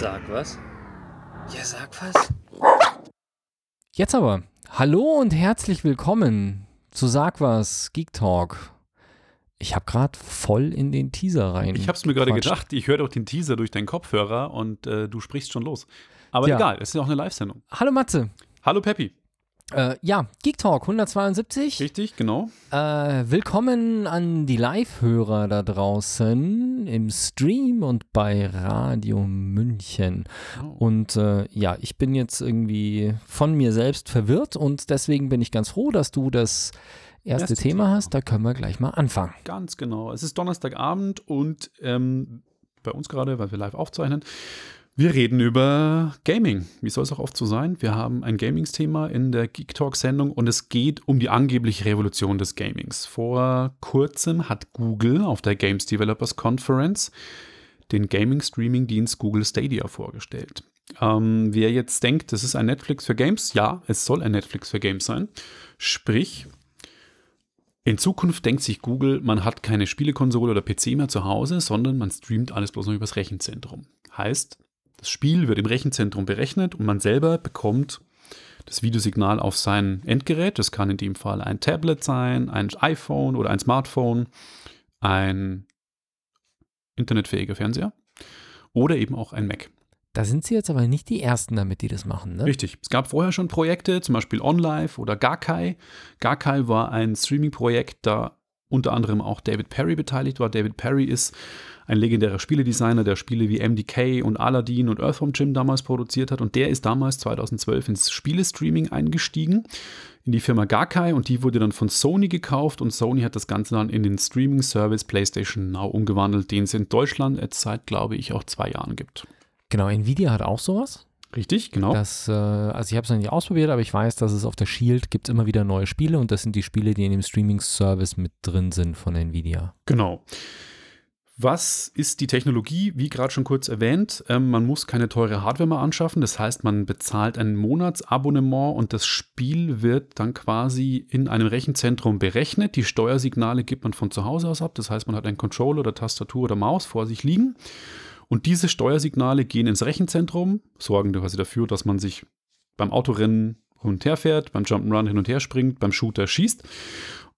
Sag was? Ja, sag was. Jetzt aber. Hallo und herzlich willkommen zu Sag was Geek Talk. Ich habe gerade voll in den Teaser rein. Ich habe es mir gerade gedacht, ich höre doch den Teaser durch deinen Kopfhörer und äh, du sprichst schon los. Aber Ja. egal, es ist ja auch eine Live-Sendung. Hallo Matze. Hallo Peppi. Äh, ja, Geek Talk 172. Richtig, genau. Äh, willkommen an die Live-Hörer da draußen im Stream und bei Radio München. Oh. Und äh, ja, ich bin jetzt irgendwie von mir selbst verwirrt und deswegen bin ich ganz froh, dass du das erste Erste Thema Thema. hast. Da können wir gleich mal anfangen. Ganz genau. Es ist Donnerstagabend und ähm, bei uns gerade, weil wir live aufzeichnen, wir reden über Gaming. Wie soll es auch oft so sein? Wir haben ein Gamings-Thema in der Geek Talk-Sendung und es geht um die angebliche Revolution des Gamings. Vor kurzem hat Google auf der Games Developers Conference den Gaming-Streaming-Dienst Google Stadia vorgestellt. Ähm, wer jetzt denkt, das ist ein Netflix für Games, ja, es soll ein Netflix für Games sein. Sprich, in Zukunft denkt sich Google, man hat keine Spielekonsole oder PC mehr zu Hause, sondern man streamt alles bloß noch übers Rechenzentrum. Heißt, das Spiel wird im Rechenzentrum berechnet und man selber bekommt das Videosignal auf sein Endgerät. Das kann in dem Fall ein Tablet sein, ein iPhone oder ein Smartphone, ein internetfähiger Fernseher oder eben auch ein Mac. Da sind sie jetzt aber nicht die Ersten damit, die das machen, ne? Richtig. Es gab vorher schon Projekte, zum Beispiel OnLive oder Gakai. Gakai war ein Streaming-Projekt, da unter anderem auch David Perry beteiligt war. David Perry ist ein legendärer Spieledesigner, der Spiele wie MDK und Aladdin und Earthworm Jim damals produziert hat. Und der ist damals 2012 ins Spielestreaming eingestiegen, in die Firma Gakai. Und die wurde dann von Sony gekauft. Und Sony hat das Ganze dann in den Streaming-Service PlayStation Now umgewandelt, den es in Deutschland jetzt seit, glaube ich, auch zwei Jahren gibt. Genau, Nvidia hat auch sowas. Richtig, genau. Das, äh, also ich habe es noch nicht ausprobiert, aber ich weiß, dass es auf der Shield gibt immer wieder neue Spiele und das sind die Spiele, die in dem Streaming-Service mit drin sind von Nvidia. Genau. Was ist die Technologie? Wie gerade schon kurz erwähnt, ähm, man muss keine teure Hardware mehr anschaffen. Das heißt, man bezahlt ein Monatsabonnement und das Spiel wird dann quasi in einem Rechenzentrum berechnet. Die Steuersignale gibt man von zu Hause aus ab. Das heißt, man hat einen Controller oder Tastatur oder Maus vor sich liegen. Und diese Steuersignale gehen ins Rechenzentrum, sorgen quasi dafür, dass man sich beim Autorennen hin und her fährt, beim Jump'n'Run hin und her springt, beim Shooter schießt.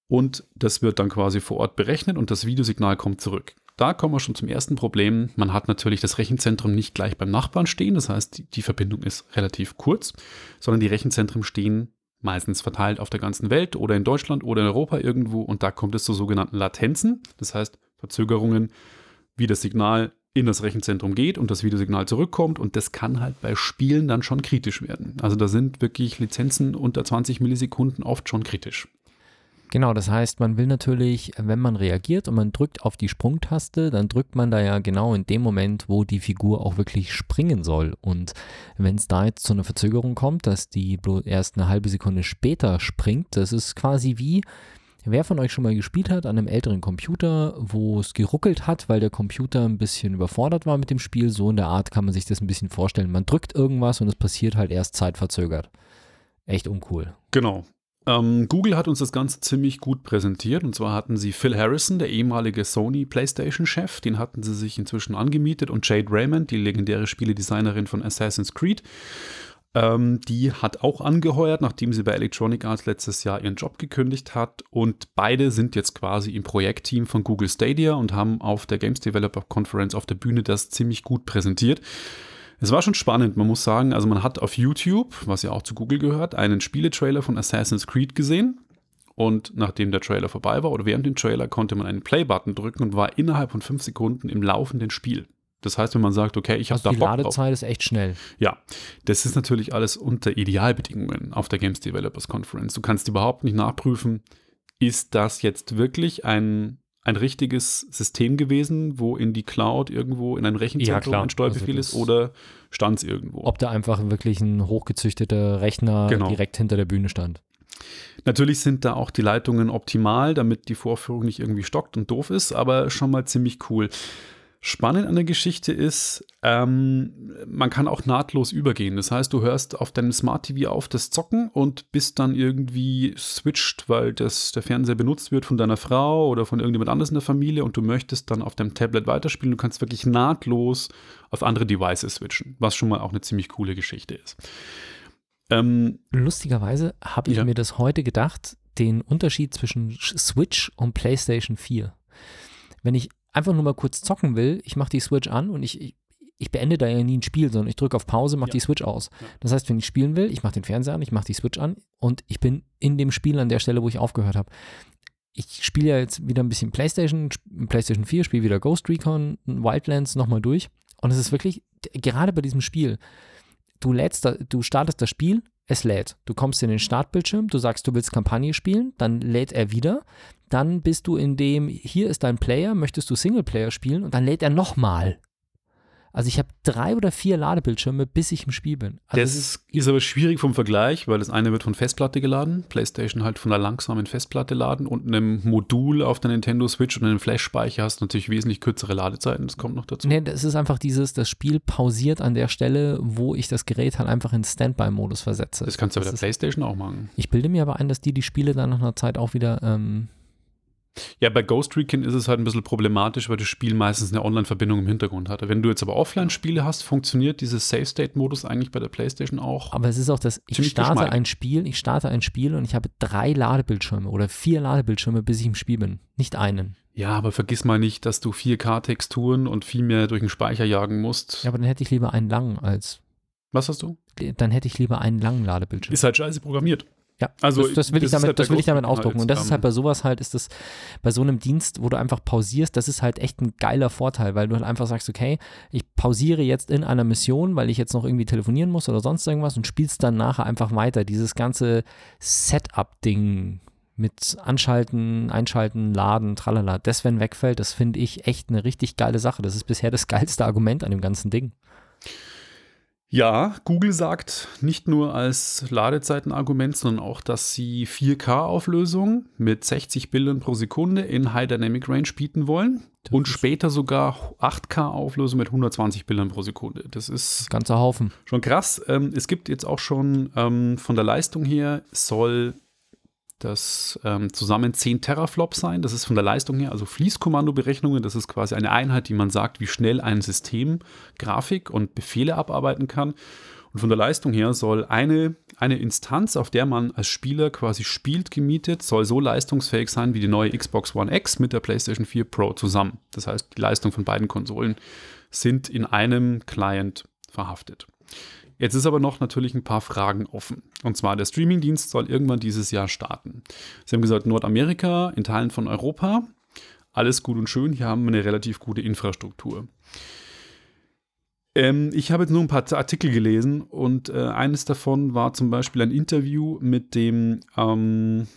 Und das wird dann quasi vor Ort berechnet und das Videosignal kommt zurück. Da kommen wir schon zum ersten Problem. Man hat natürlich das Rechenzentrum nicht gleich beim Nachbarn stehen. Das heißt, die, Verbindung ist relativ kurz, sondern die Rechenzentren stehen meistens verteilt auf der ganzen Welt oder in Deutschland oder in Europa irgendwo. Und da kommt es zu sogenannten Latenzen. Das heißt, Verzögerungen, wie das Signal in das Rechenzentrum geht und das Videosignal zurückkommt. Und das kann halt bei Spielen dann schon kritisch werden. Also da sind wirklich Lizenzen unter 20 Millisekunden oft schon kritisch. Genau, das heißt, man will natürlich, wenn man reagiert und man drückt auf die Sprungtaste, dann drückt man da ja genau in dem Moment, wo die Figur auch wirklich springen soll. Und wenn es da jetzt zu einer Verzögerung kommt, dass die bloß erst eine halbe Sekunde später springt, das ist quasi wie, wer von euch schon mal gespielt hat an einem älteren Computer, wo es geruckelt hat, weil der Computer ein bisschen überfordert war mit dem Spiel, so in der Art kann man sich das ein bisschen vorstellen. Man drückt irgendwas und es passiert halt erst zeitverzögert. Echt uncool. Genau. Ähm, Google hat uns das Ganze ziemlich gut präsentiert. Und zwar hatten sie Phil Harrison, der ehemalige Sony PlayStation-Chef, den hatten sie sich inzwischen angemietet, und Jade Raymond, die legendäre Spieledesignerin von Assassin's Creed. Ähm, die hat auch angeheuert, nachdem sie bei Electronic Arts letztes Jahr ihren Job gekündigt hat. Und beide sind jetzt quasi im Projektteam von Google Stadia und haben auf der Games Developer Conference auf der Bühne das ziemlich gut präsentiert. Es war schon spannend, man muss sagen, also man hat auf YouTube, was ja auch zu Google gehört, einen Spieletrailer von Assassin's Creed gesehen. Und nachdem der Trailer vorbei war oder während dem Trailer konnte man einen Play-Button drücken und war innerhalb von fünf Sekunden im laufenden Spiel. Das heißt, wenn man sagt, okay, ich habe Also da die Bock drauf. Ladezeit ist echt schnell. Ja, das ist natürlich alles unter Idealbedingungen auf der Games Developers Conference. Du kannst überhaupt nicht nachprüfen, ist das jetzt wirklich ein, ein richtiges System gewesen, wo in die Cloud irgendwo in ein Rechenzentrum klar. ein Steuerbefehl Also ist oder stand es irgendwo? Ob da einfach wirklich ein hochgezüchteter Rechner Genau. direkt hinter der Bühne stand. Natürlich sind da auch die Leitungen optimal, damit die Vorführung nicht irgendwie stockt und doof ist, aber schon mal ziemlich cool. Spannend an der Geschichte ist, ähm, man kann auch nahtlos übergehen. Das heißt, du hörst auf deinem Smart TV auf das Zocken und bist dann irgendwie switcht, weil das, der Fernseher benutzt wird von deiner Frau oder von irgendjemand anderes in der Familie und du möchtest dann auf deinem Tablet weiterspielen. Du kannst wirklich nahtlos auf andere Devices switchen, was schon mal auch eine ziemlich coole Geschichte ist. Ähm, Lustigerweise habe ich ja. mir das heute gedacht, den Unterschied zwischen Switch und PlayStation 4. Wenn ich einfach nur mal kurz zocken will, ich mache die Switch an und ich, ich, beende da ja nie ein Spiel, sondern ich drücke auf Pause, mache ja. die Switch aus. Ja. Das heißt, wenn ich spielen will, ich mache den Fernseher an, ich mache die Switch an und ich bin in dem Spiel an der Stelle, wo ich aufgehört habe. Ich spiele ja jetzt wieder ein bisschen PlayStation, PlayStation 4, spiele wieder Ghost Recon, Wildlands nochmal durch. Und es ist wirklich, gerade bei diesem Spiel, du lädst, da, du startest das Spiel, es lädt. Du kommst in den Startbildschirm, du sagst, du willst Kampagne spielen, dann lädt er wieder. Dann bist du in dem, hier ist dein Player, möchtest du Singleplayer spielen und dann lädt er nochmal. Also ich habe drei oder vier Ladebildschirme, bis ich im Spiel bin. Also das ist, ist, aber schwierig vom Vergleich, weil das eine wird von Festplatte geladen, PlayStation halt von einer langsamen Festplatte laden und einem Modul auf der Nintendo Switch und einem Flash-Speicher hast du natürlich wesentlich kürzere Ladezeiten. Das kommt noch dazu. Nee, das ist einfach dieses, das Spiel pausiert an der Stelle, wo ich das Gerät halt einfach in Standby-Modus versetze. Das kannst du bei der PlayStation auch machen. Ich bilde mir aber ein, dass die die Spiele dann nach einer Zeit auch wieder ähm, ja, bei Ghost Recon ist es halt ein bisschen problematisch, weil das Spiel meistens eine Online-Verbindung im Hintergrund hat. Wenn du jetzt aber Offline-Spiele hast, funktioniert dieses Save-State-Modus eigentlich bei der PlayStation auch. Aber es ist auch das, ich starte ein Spiel, ich starte ein Spiel und ich habe drei Ladebildschirme oder vier Ladebildschirme, bis ich im Spiel bin. Nicht einen. Ja, aber vergiss mal nicht, dass du 4K-Texturen und viel mehr durch den Speicher jagen musst. Ja, aber dann hätte ich lieber einen langen als. Was hast du? Dann hätte ich lieber einen langen Ladebildschirm. Ist halt scheiße programmiert. Ja, also das, das will, ich damit, halt das will ich damit ausdrucken. Halt, und das ist halt bei sowas halt, ist das bei so einem Dienst, wo du einfach pausierst, das ist halt echt ein geiler Vorteil, weil du halt einfach sagst, okay, ich pausiere jetzt in einer Mission, weil ich jetzt noch irgendwie telefonieren muss oder sonst irgendwas und spielst dann nachher einfach weiter. Dieses ganze Setup-Ding mit Anschalten, Einschalten, Laden, tralala, das, wenn wegfällt, das finde ich echt eine richtig geile Sache. Das ist bisher das geilste Argument an dem ganzen Ding. Ja, Google sagt nicht nur als Ladezeitenargument, sondern auch, dass sie 4K-Auflösung mit 60 Bildern pro Sekunde in High Dynamic Range bieten wollen das und später sogar 8K-Auflösung mit 120 Bildern pro Sekunde. Das ist ganzer Haufen. Schon krass. Ähm, es gibt jetzt auch schon ähm, von der Leistung her soll das ähm, zusammen 10 Teraflop sein. Das ist von der Leistung her, also Fließkommandoberechnungen. Das ist quasi eine Einheit, die man sagt, wie schnell ein System Grafik und Befehle abarbeiten kann. Und von der Leistung her soll eine, eine Instanz, auf der man als Spieler quasi spielt, gemietet, soll so leistungsfähig sein wie die neue Xbox One X mit der PlayStation 4 Pro zusammen. Das heißt, die Leistung von beiden Konsolen sind in einem Client verhaftet. Jetzt ist aber noch natürlich ein paar Fragen offen. Und zwar, der Streamingdienst soll irgendwann dieses Jahr starten. Sie haben gesagt, Nordamerika, in Teilen von Europa, alles gut und schön, hier haben wir eine relativ gute Infrastruktur. Ähm, ich habe jetzt nur ein paar Artikel gelesen und äh, eines davon war zum Beispiel ein Interview mit dem, ähm,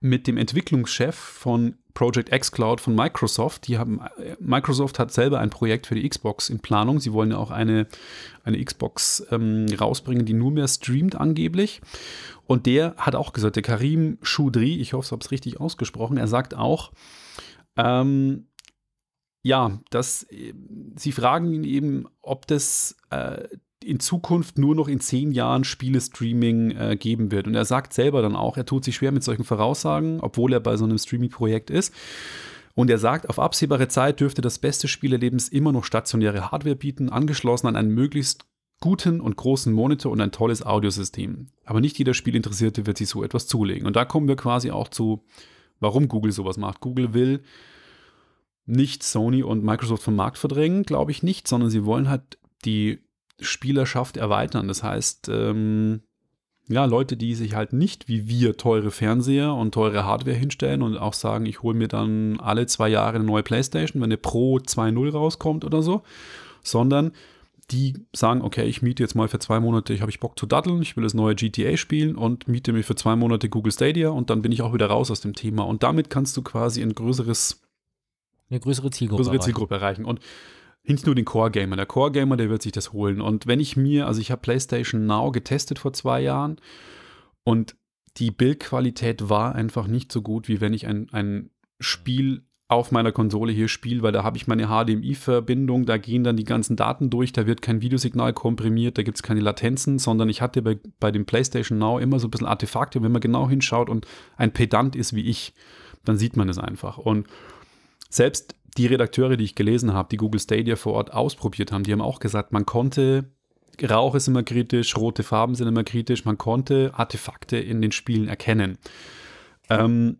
mit dem Entwicklungschef von Project X Cloud von Microsoft. Die haben, Microsoft hat selber ein Projekt für die Xbox in Planung. Sie wollen ja auch eine, eine Xbox ähm, rausbringen, die nur mehr streamt angeblich. Und der hat auch gesagt, der Karim Choudry, ich hoffe, ich habe es richtig ausgesprochen, er sagt auch, ähm, ja, dass äh, sie fragen ihn eben, ob das äh, in Zukunft nur noch in zehn Jahren Spiele-Streaming äh, geben wird. Und er sagt selber dann auch, er tut sich schwer mit solchen Voraussagen, obwohl er bei so einem Streaming-Projekt ist. Und er sagt, auf absehbare Zeit dürfte das beste Spielerlebnis immer noch stationäre Hardware bieten, angeschlossen an einen möglichst guten und großen Monitor und ein tolles Audiosystem. Aber nicht jeder Spielinteressierte wird sich so etwas zulegen. Und da kommen wir quasi auch zu, warum Google sowas macht. Google will nicht Sony und Microsoft vom Markt verdrängen, glaube ich nicht, sondern sie wollen halt die Spielerschaft erweitern. Das heißt, ähm, ja, Leute, die sich halt nicht wie wir teure Fernseher und teure Hardware hinstellen und auch sagen, ich hole mir dann alle zwei Jahre eine neue Playstation, wenn eine Pro 2.0 rauskommt oder so, sondern die sagen, okay, ich miete jetzt mal für zwei Monate, ich habe ich Bock zu daddeln, ich will das neue GTA spielen und miete mir für zwei Monate Google Stadia und dann bin ich auch wieder raus aus dem Thema. Und damit kannst du quasi ein größeres eine größere Zielgruppe, größere Zielgruppe erreichen. Und nicht nur den Core-Gamer. Der Core-Gamer, der wird sich das holen. Und wenn ich mir, also ich habe PlayStation Now getestet vor zwei Jahren und die Bildqualität war einfach nicht so gut, wie wenn ich ein, ein Spiel auf meiner Konsole hier spiele, weil da habe ich meine HDMI-Verbindung, da gehen dann die ganzen Daten durch, da wird kein Videosignal komprimiert, da gibt es keine Latenzen, sondern ich hatte bei, bei dem PlayStation Now immer so ein bisschen Artefakte. Wenn man genau hinschaut und ein Pedant ist wie ich, dann sieht man es einfach. Und selbst die Redakteure, die ich gelesen habe, die Google Stadia vor Ort ausprobiert haben, die haben auch gesagt, man konnte, Rauch ist immer kritisch, rote Farben sind immer kritisch, man konnte Artefakte in den Spielen erkennen. Ähm,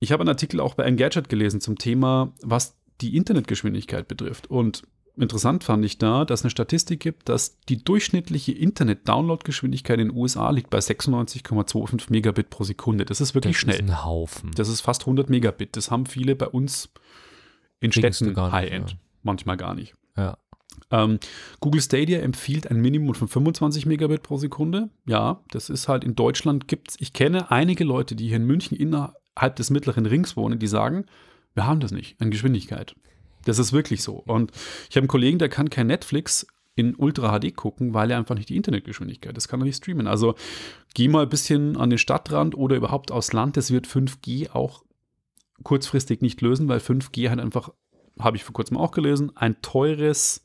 ich habe einen Artikel auch bei Engadget gelesen zum Thema, was die Internetgeschwindigkeit betrifft. Und interessant fand ich da, dass es eine Statistik gibt, dass die durchschnittliche Internet-Download-Geschwindigkeit in den USA liegt bei 96,25 Megabit pro Sekunde. Das ist wirklich das schnell. ist ein Haufen. Das ist fast 100 Megabit. Das haben viele bei uns in Kriegst Städten High-End. ja. Manchmal gar nicht. Ja. Ähm, Google Stadia empfiehlt ein Minimum von 25 Megabit pro Sekunde. Ja, das ist halt in Deutschland gibt's. Ich kenne einige Leute, die hier in München innerhalb des mittleren Rings wohnen, die sagen, wir haben das nicht an Geschwindigkeit. Das ist wirklich so. Und ich habe einen Kollegen, der kann kein Netflix in Ultra HD gucken, weil er einfach nicht die Internetgeschwindigkeit, das kann er nicht streamen. Also geh mal ein bisschen an den Stadtrand oder überhaupt aufs Land, das wird 5G auch kurzfristig nicht lösen, weil 5G halt einfach, habe ich vor kurzem auch gelesen, ein teures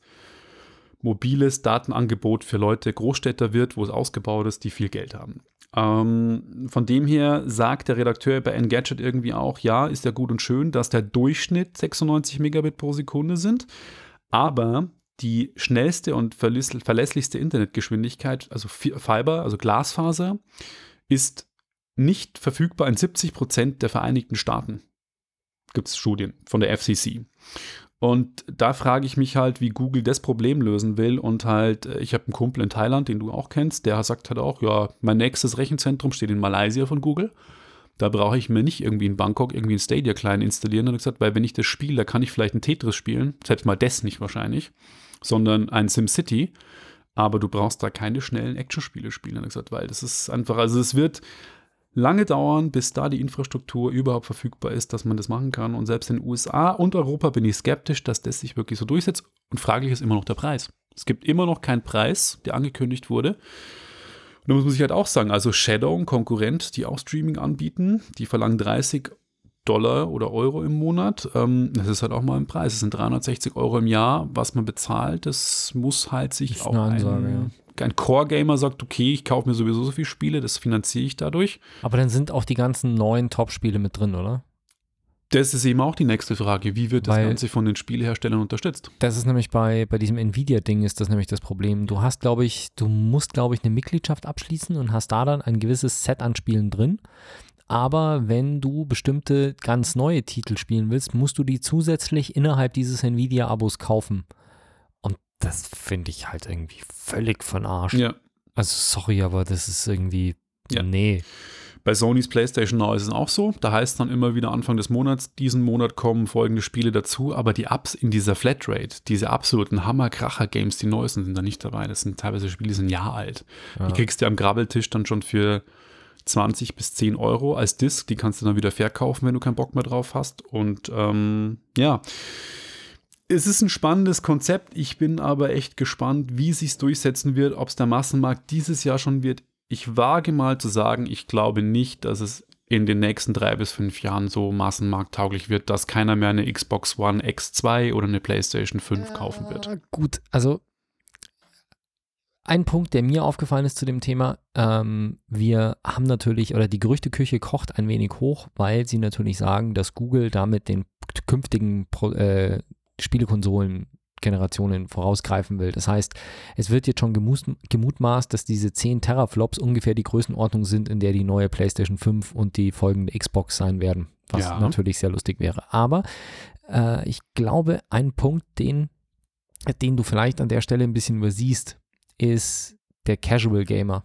mobiles Datenangebot für Leute Großstädter wird, wo es ausgebaut ist, die viel Geld haben. Ähm, von dem her sagt der Redakteur bei Engadget irgendwie auch, ja, ist ja gut und schön, dass der Durchschnitt 96 Megabit pro Sekunde sind, aber die schnellste und verläss- verlässlichste Internetgeschwindigkeit, also Fi- Fiber, also Glasfaser, ist nicht verfügbar in 70 Prozent der Vereinigten Staaten. Gibt es Studien von der FCC. Und da frage ich mich halt, wie Google das Problem lösen will. Und halt, äh, ich habe einen Kumpel in Thailand, den du auch kennst, der sagt halt auch, ja, mein nächstes Rechenzentrum steht in Malaysia von Google. Da brauche ich mir nicht irgendwie in Bangkok irgendwie ein Stadia Client installieren. Und gesagt, weil wenn ich das spiele, da kann ich vielleicht ein Tetris spielen, selbst mal das nicht wahrscheinlich, sondern ein SimCity. Aber du brauchst da keine schnellen Actionspiele spielen, hat er gesagt, weil das ist einfach, also es wird lange dauern, bis da die Infrastruktur überhaupt verfügbar ist, dass man das machen kann. Und selbst in den USA und Europa bin ich skeptisch, dass das sich wirklich so durchsetzt. Und fraglich ist immer noch der Preis. Es gibt immer noch keinen Preis, der angekündigt wurde. Und da muss man sich halt auch sagen, also Shadow, ein Konkurrent, die auch Streaming anbieten, die verlangen 30 Dollar oder Euro im Monat. Ähm, das ist halt auch mal ein Preis. Das sind 360 Euro im Jahr, was man bezahlt. Das muss halt sich Ist auch Ansage, ein, ein Core-Gamer sagt, okay, ich kaufe mir sowieso so viele Spiele, das finanziere ich dadurch. Aber dann sind auch die ganzen neuen Top-Spiele mit drin, oder? Das ist eben auch die nächste Frage. Wie wird das Weil- Ganze von den Spieleherstellern unterstützt? Das ist nämlich bei, bei diesem Nvidia-Ding ist das nämlich das Problem. Du hast, glaube ich, du musst, glaube ich, eine Mitgliedschaft abschließen und hast da dann ein gewisses Set an Spielen drin. Aber wenn du bestimmte ganz neue Titel spielen willst, musst du die zusätzlich innerhalb dieses Nvidia-Abos kaufen. Das finde ich halt irgendwie völlig von Arsch. Ja. Also sorry, aber das ist irgendwie, Ja. nee. Bei Sonys PlayStation Now ist es auch so. Da heißt dann immer wieder Anfang des Monats, diesen Monat kommen folgende Spiele dazu, aber die Apps in dieser Flatrate, diese absoluten Hammer-Kracher-Games, die neuesten, sind da nicht dabei. Das sind teilweise Spiele, die sind ein Jahr alt. Ja. Die kriegst du am Grabbeltisch dann schon für 20 bis 10 Euro als Disc. Die kannst du dann wieder verkaufen, wenn du keinen Bock mehr drauf hast. Und ähm, ja, es ist ein spannendes Konzept. Ich bin aber echt gespannt, wie sich durchsetzen wird, ob es der Massenmarkt dieses Jahr schon wird. Ich wage mal zu sagen, ich glaube nicht, dass es in den nächsten drei bis fünf Jahren so massenmarkttauglich wird, dass keiner mehr eine Xbox One X2 oder eine PlayStation 5 kaufen wird. Ja, Gut, also ein Punkt, der mir aufgefallen ist zu dem Thema, ähm, wir haben natürlich, oder die Gerüchteküche kocht ein wenig hoch, weil sie natürlich sagen, dass Google damit den künftigen Pro, äh, Spielekonsolen-Generationen vorausgreifen will. Das heißt, es wird jetzt schon gemutmaßt, dass diese 10 Teraflops ungefähr die Größenordnung sind, in der die neue PlayStation 5 und die folgende Xbox sein werden, was Ja. natürlich sehr lustig wäre. Aber äh, ich glaube, ein Punkt, den, den du vielleicht an der Stelle ein bisschen übersiehst, ist der Casual Gamer.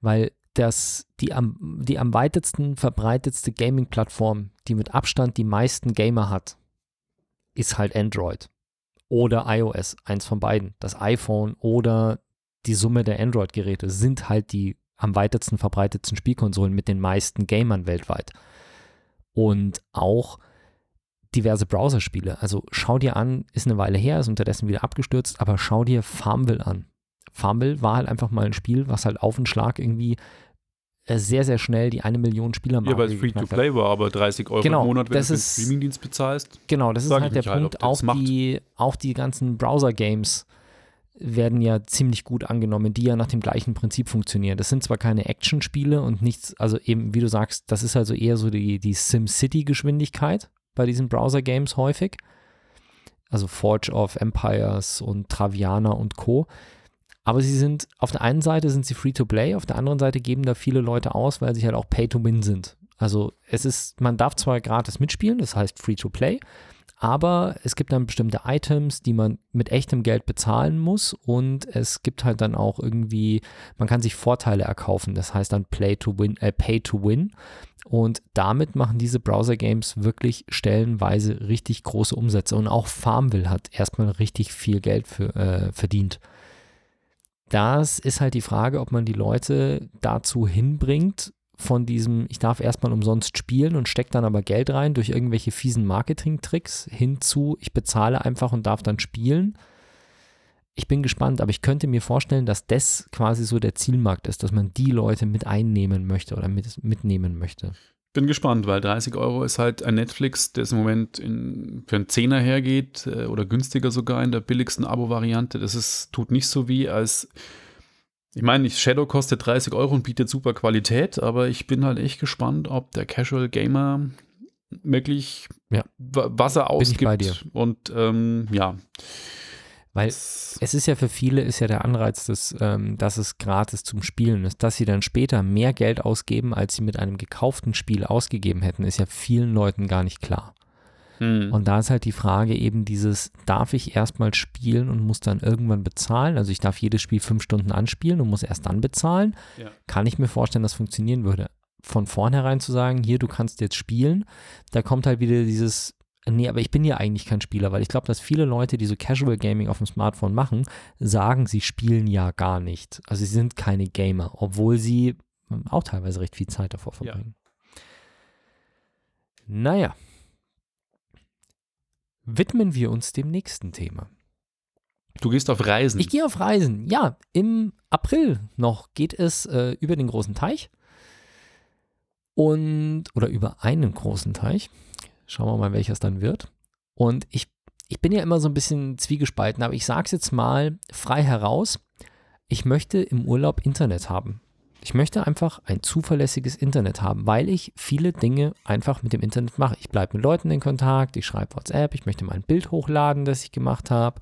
Weil das die am, die am weitesten verbreitetste Gaming-Plattform, die mit Abstand die meisten Gamer hat, ist halt Android oder iOS, eins von beiden. Das iPhone oder die Summe der Android-Geräte sind halt die am weitesten verbreitetsten Spielkonsolen mit den meisten Gamern weltweit. Und auch diverse Browserspiele. Also schau dir an, ist eine Weile her, ist unterdessen wieder abgestürzt, aber schau dir Farmville an. Farmville war halt einfach mal ein Spiel, was halt auf den Schlag irgendwie sehr, sehr schnell die eine Million Spielermarke Ja, weil es geknackt hat. Free-to-Play war, aber 30 Euro Genau, im Monat, wenn das du den Streamingdienst bezahlst. Genau, das ist halt der halt, Punkt. das auch, die, auch die ganzen Browser-Games werden ja ziemlich gut angenommen, die ja nach dem gleichen Prinzip funktionieren. Das sind zwar keine Action-Spiele und nichts, also eben, wie du sagst, das ist also eher so die, die SimCity-Geschwindigkeit bei diesen Browser-Games häufig. Also Forge of Empires und Traviana und Co. Aber sie sind, auf der einen Seite sind sie Free-to-Play, auf der anderen Seite geben da viele Leute aus, weil sie halt auch Pay-to-Win sind. Also es ist, man darf zwar gratis mitspielen, das heißt Free-to-Play, aber es gibt dann bestimmte Items, die man mit echtem Geld bezahlen muss und es gibt halt dann auch irgendwie, man kann sich Vorteile erkaufen, das heißt dann Play to Win, äh, Pay to Win und damit machen diese Browser-Games wirklich stellenweise richtig große Umsätze und auch Farmville hat erstmal richtig viel Geld für, äh, verdient. Das ist halt die Frage, ob man die Leute dazu hinbringt, von diesem, ich darf erstmal umsonst spielen und stecke dann aber Geld rein durch irgendwelche fiesen Marketing-Tricks hinzu, ich bezahle einfach und darf dann spielen. Ich bin gespannt, aber ich könnte mir vorstellen, dass das quasi so der Zielmarkt ist, dass man die Leute mit einnehmen möchte oder mit, mitnehmen möchte. Bin gespannt, weil 30 Euro ist halt ein Netflix, das im Moment in, für einen Zehner hergeht äh, oder günstiger sogar in der billigsten Abo-Variante. Das ist, tut nicht so wie als, ich meine, Shadow kostet 30 Euro und bietet super Qualität, aber ich bin halt echt gespannt, ob der Casual Gamer wirklich Ja. wa- was er ich ausgibt. Und ähm, ja. Weil Das- es ist ja für viele ist ja der Anreiz, dass, ähm, dass es gratis zum Spielen ist. Dass sie dann später mehr Geld ausgeben, als sie mit einem gekauften Spiel ausgegeben hätten, ist ja vielen Leuten gar nicht klar. Hm. Und da ist halt die Frage eben dieses, darf ich erstmal spielen und muss dann irgendwann bezahlen? Also ich darf jedes Spiel fünf Stunden anspielen und muss erst dann bezahlen. Ja. Kann ich mir vorstellen, dass funktionieren würde. Von vornherein zu sagen, hier, du kannst jetzt spielen, da kommt halt wieder dieses, nee, aber ich bin ja eigentlich kein Spieler, weil ich glaube, dass viele Leute, die so Casual Gaming auf dem Smartphone machen, sagen, sie spielen ja gar nicht. Also sie sind keine Gamer, obwohl sie auch teilweise recht viel Zeit davor Ja. verbringen. Naja. Widmen wir uns dem nächsten Thema. Du gehst auf Reisen. Ich gehe auf Reisen. Ja, im April noch geht es äh, über den großen Teich. Und, oder über einen großen Teich. Schauen wir mal, welcher es dann wird. Und ich, ich bin ja immer so ein bisschen zwiegespalten, aber ich sage es jetzt mal frei heraus. Ich möchte im Urlaub Internet haben. Ich möchte einfach ein zuverlässiges Internet haben, weil ich viele Dinge einfach mit dem Internet mache. Ich bleibe mit Leuten in Kontakt, ich schreibe WhatsApp, ich möchte mal ein Bild hochladen, das ich gemacht habe.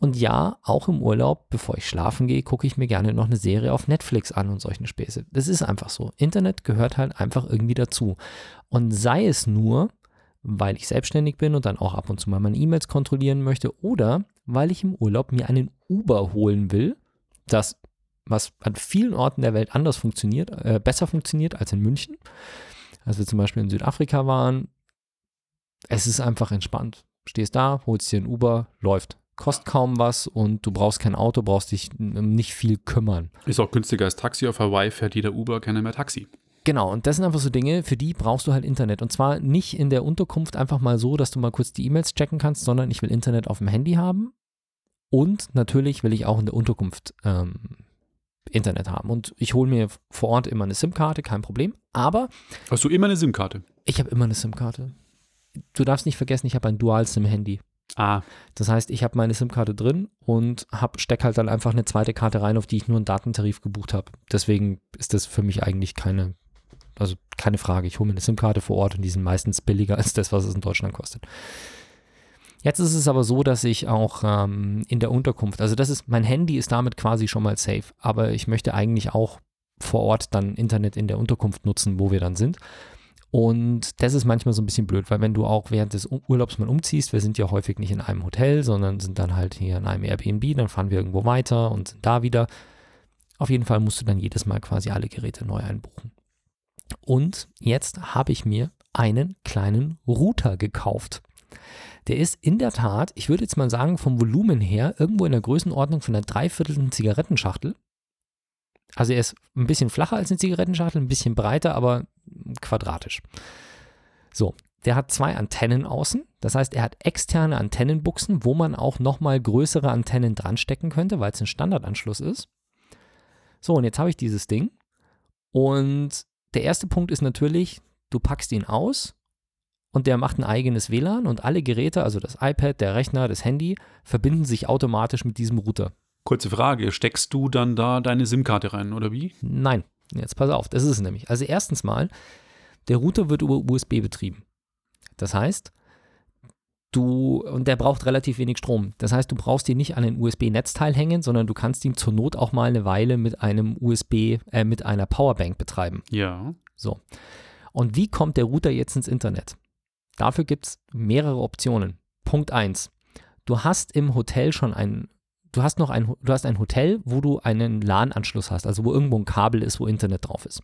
Und ja, auch im Urlaub, bevor ich schlafen gehe, gucke ich mir gerne noch eine Serie auf Netflix an und solche Späße. Das ist einfach so. Internet gehört halt einfach irgendwie dazu. Und sei es nur, weil ich selbstständig bin und dann auch ab und zu mal meine E-Mails kontrollieren möchte oder weil ich im Urlaub mir einen Uber holen will, das was an vielen Orten der Welt anders funktioniert, äh, besser funktioniert als in München. Als wir zum Beispiel in Südafrika waren, es ist einfach entspannt. Stehst da, holst dir ein Uber, läuft. Kostet kaum was und du brauchst kein Auto, brauchst dich nicht viel kümmern. Ist auch günstiger als Taxi. Auf Hawaii fährt jeder Uber keiner mehr Taxi. Genau, und das sind einfach so Dinge, für die brauchst du halt Internet. Und zwar nicht in der Unterkunft einfach mal so, dass du mal kurz die E-Mails checken kannst, sondern ich will Internet auf dem Handy haben. Und natürlich will ich auch in der Unterkunft ähm, Internet haben. Und ich hole mir vor Ort immer eine SIM-Karte, kein Problem. Aber Hast du immer eine SIM-Karte? ich habe immer eine SIM-Karte. Du darfst nicht vergessen, ich habe ein Dual-SIM-Handy. Ah, Das heißt, ich habe meine SIM-Karte drin und hab, steck halt dann einfach eine zweite Karte rein, auf die ich nur einen Datentarif gebucht habe. Deswegen ist das für mich eigentlich keine, also keine Frage. Ich hole mir eine SIM-Karte vor Ort und die sind meistens billiger als das, was es in Deutschland kostet. Jetzt ist es aber so, dass ich auch ähm, in der Unterkunft, also das ist, mein Handy ist damit quasi schon mal safe, aber ich möchte eigentlich auch vor Ort dann Internet in der Unterkunft nutzen, wo wir dann sind. Und das ist manchmal so ein bisschen blöd, weil wenn du auch während des Urlaubs mal umziehst, wir sind ja häufig nicht in einem Hotel, sondern sind dann halt hier in einem Airbnb, dann fahren wir irgendwo weiter und sind da wieder. Auf jeden Fall musst du dann jedes Mal quasi alle Geräte neu einbuchen. Und jetzt habe ich mir einen kleinen Router gekauft. Der ist in der Tat, ich würde jetzt mal sagen, vom Volumen her irgendwo in der Größenordnung von einer dreiviertelten Zigarettenschachtel. Also er ist ein bisschen flacher als eine Zigarettenschachtel, ein bisschen breiter, aber quadratisch. So, der hat zwei Antennen außen. Das heißt, er hat externe Antennenbuchsen, wo man auch nochmal größere Antennen dran stecken könnte, weil es ein Standardanschluss ist. So, und jetzt habe ich dieses Ding Und der erste Punkt ist natürlich, du packst ihn aus und der macht ein eigenes WLAN und alle Geräte, also das iPad, der Rechner, das Handy, verbinden sich automatisch mit diesem Router. Kurze Frage, steckst du dann da deine SIM-Karte rein oder wie? Nein, jetzt pass auf, das ist es nämlich. Also erstens mal, der Router wird über USB betrieben. Das heißt, du, und der braucht relativ wenig Strom. Das heißt, du brauchst ihn nicht an ein USB-Netzteil hängen, sondern du kannst ihn zur Not auch mal eine Weile mit einem USB, äh, mit einer Powerbank betreiben. Ja. So. Und wie kommt der Router jetzt ins Internet? Dafür gibt es mehrere Optionen. Punkt 1. Du hast im Hotel schon ein, du hast noch ein, du hast ein Hotel, wo du einen LAN-Anschluss hast, also wo irgendwo ein Kabel ist, wo Internet drauf ist.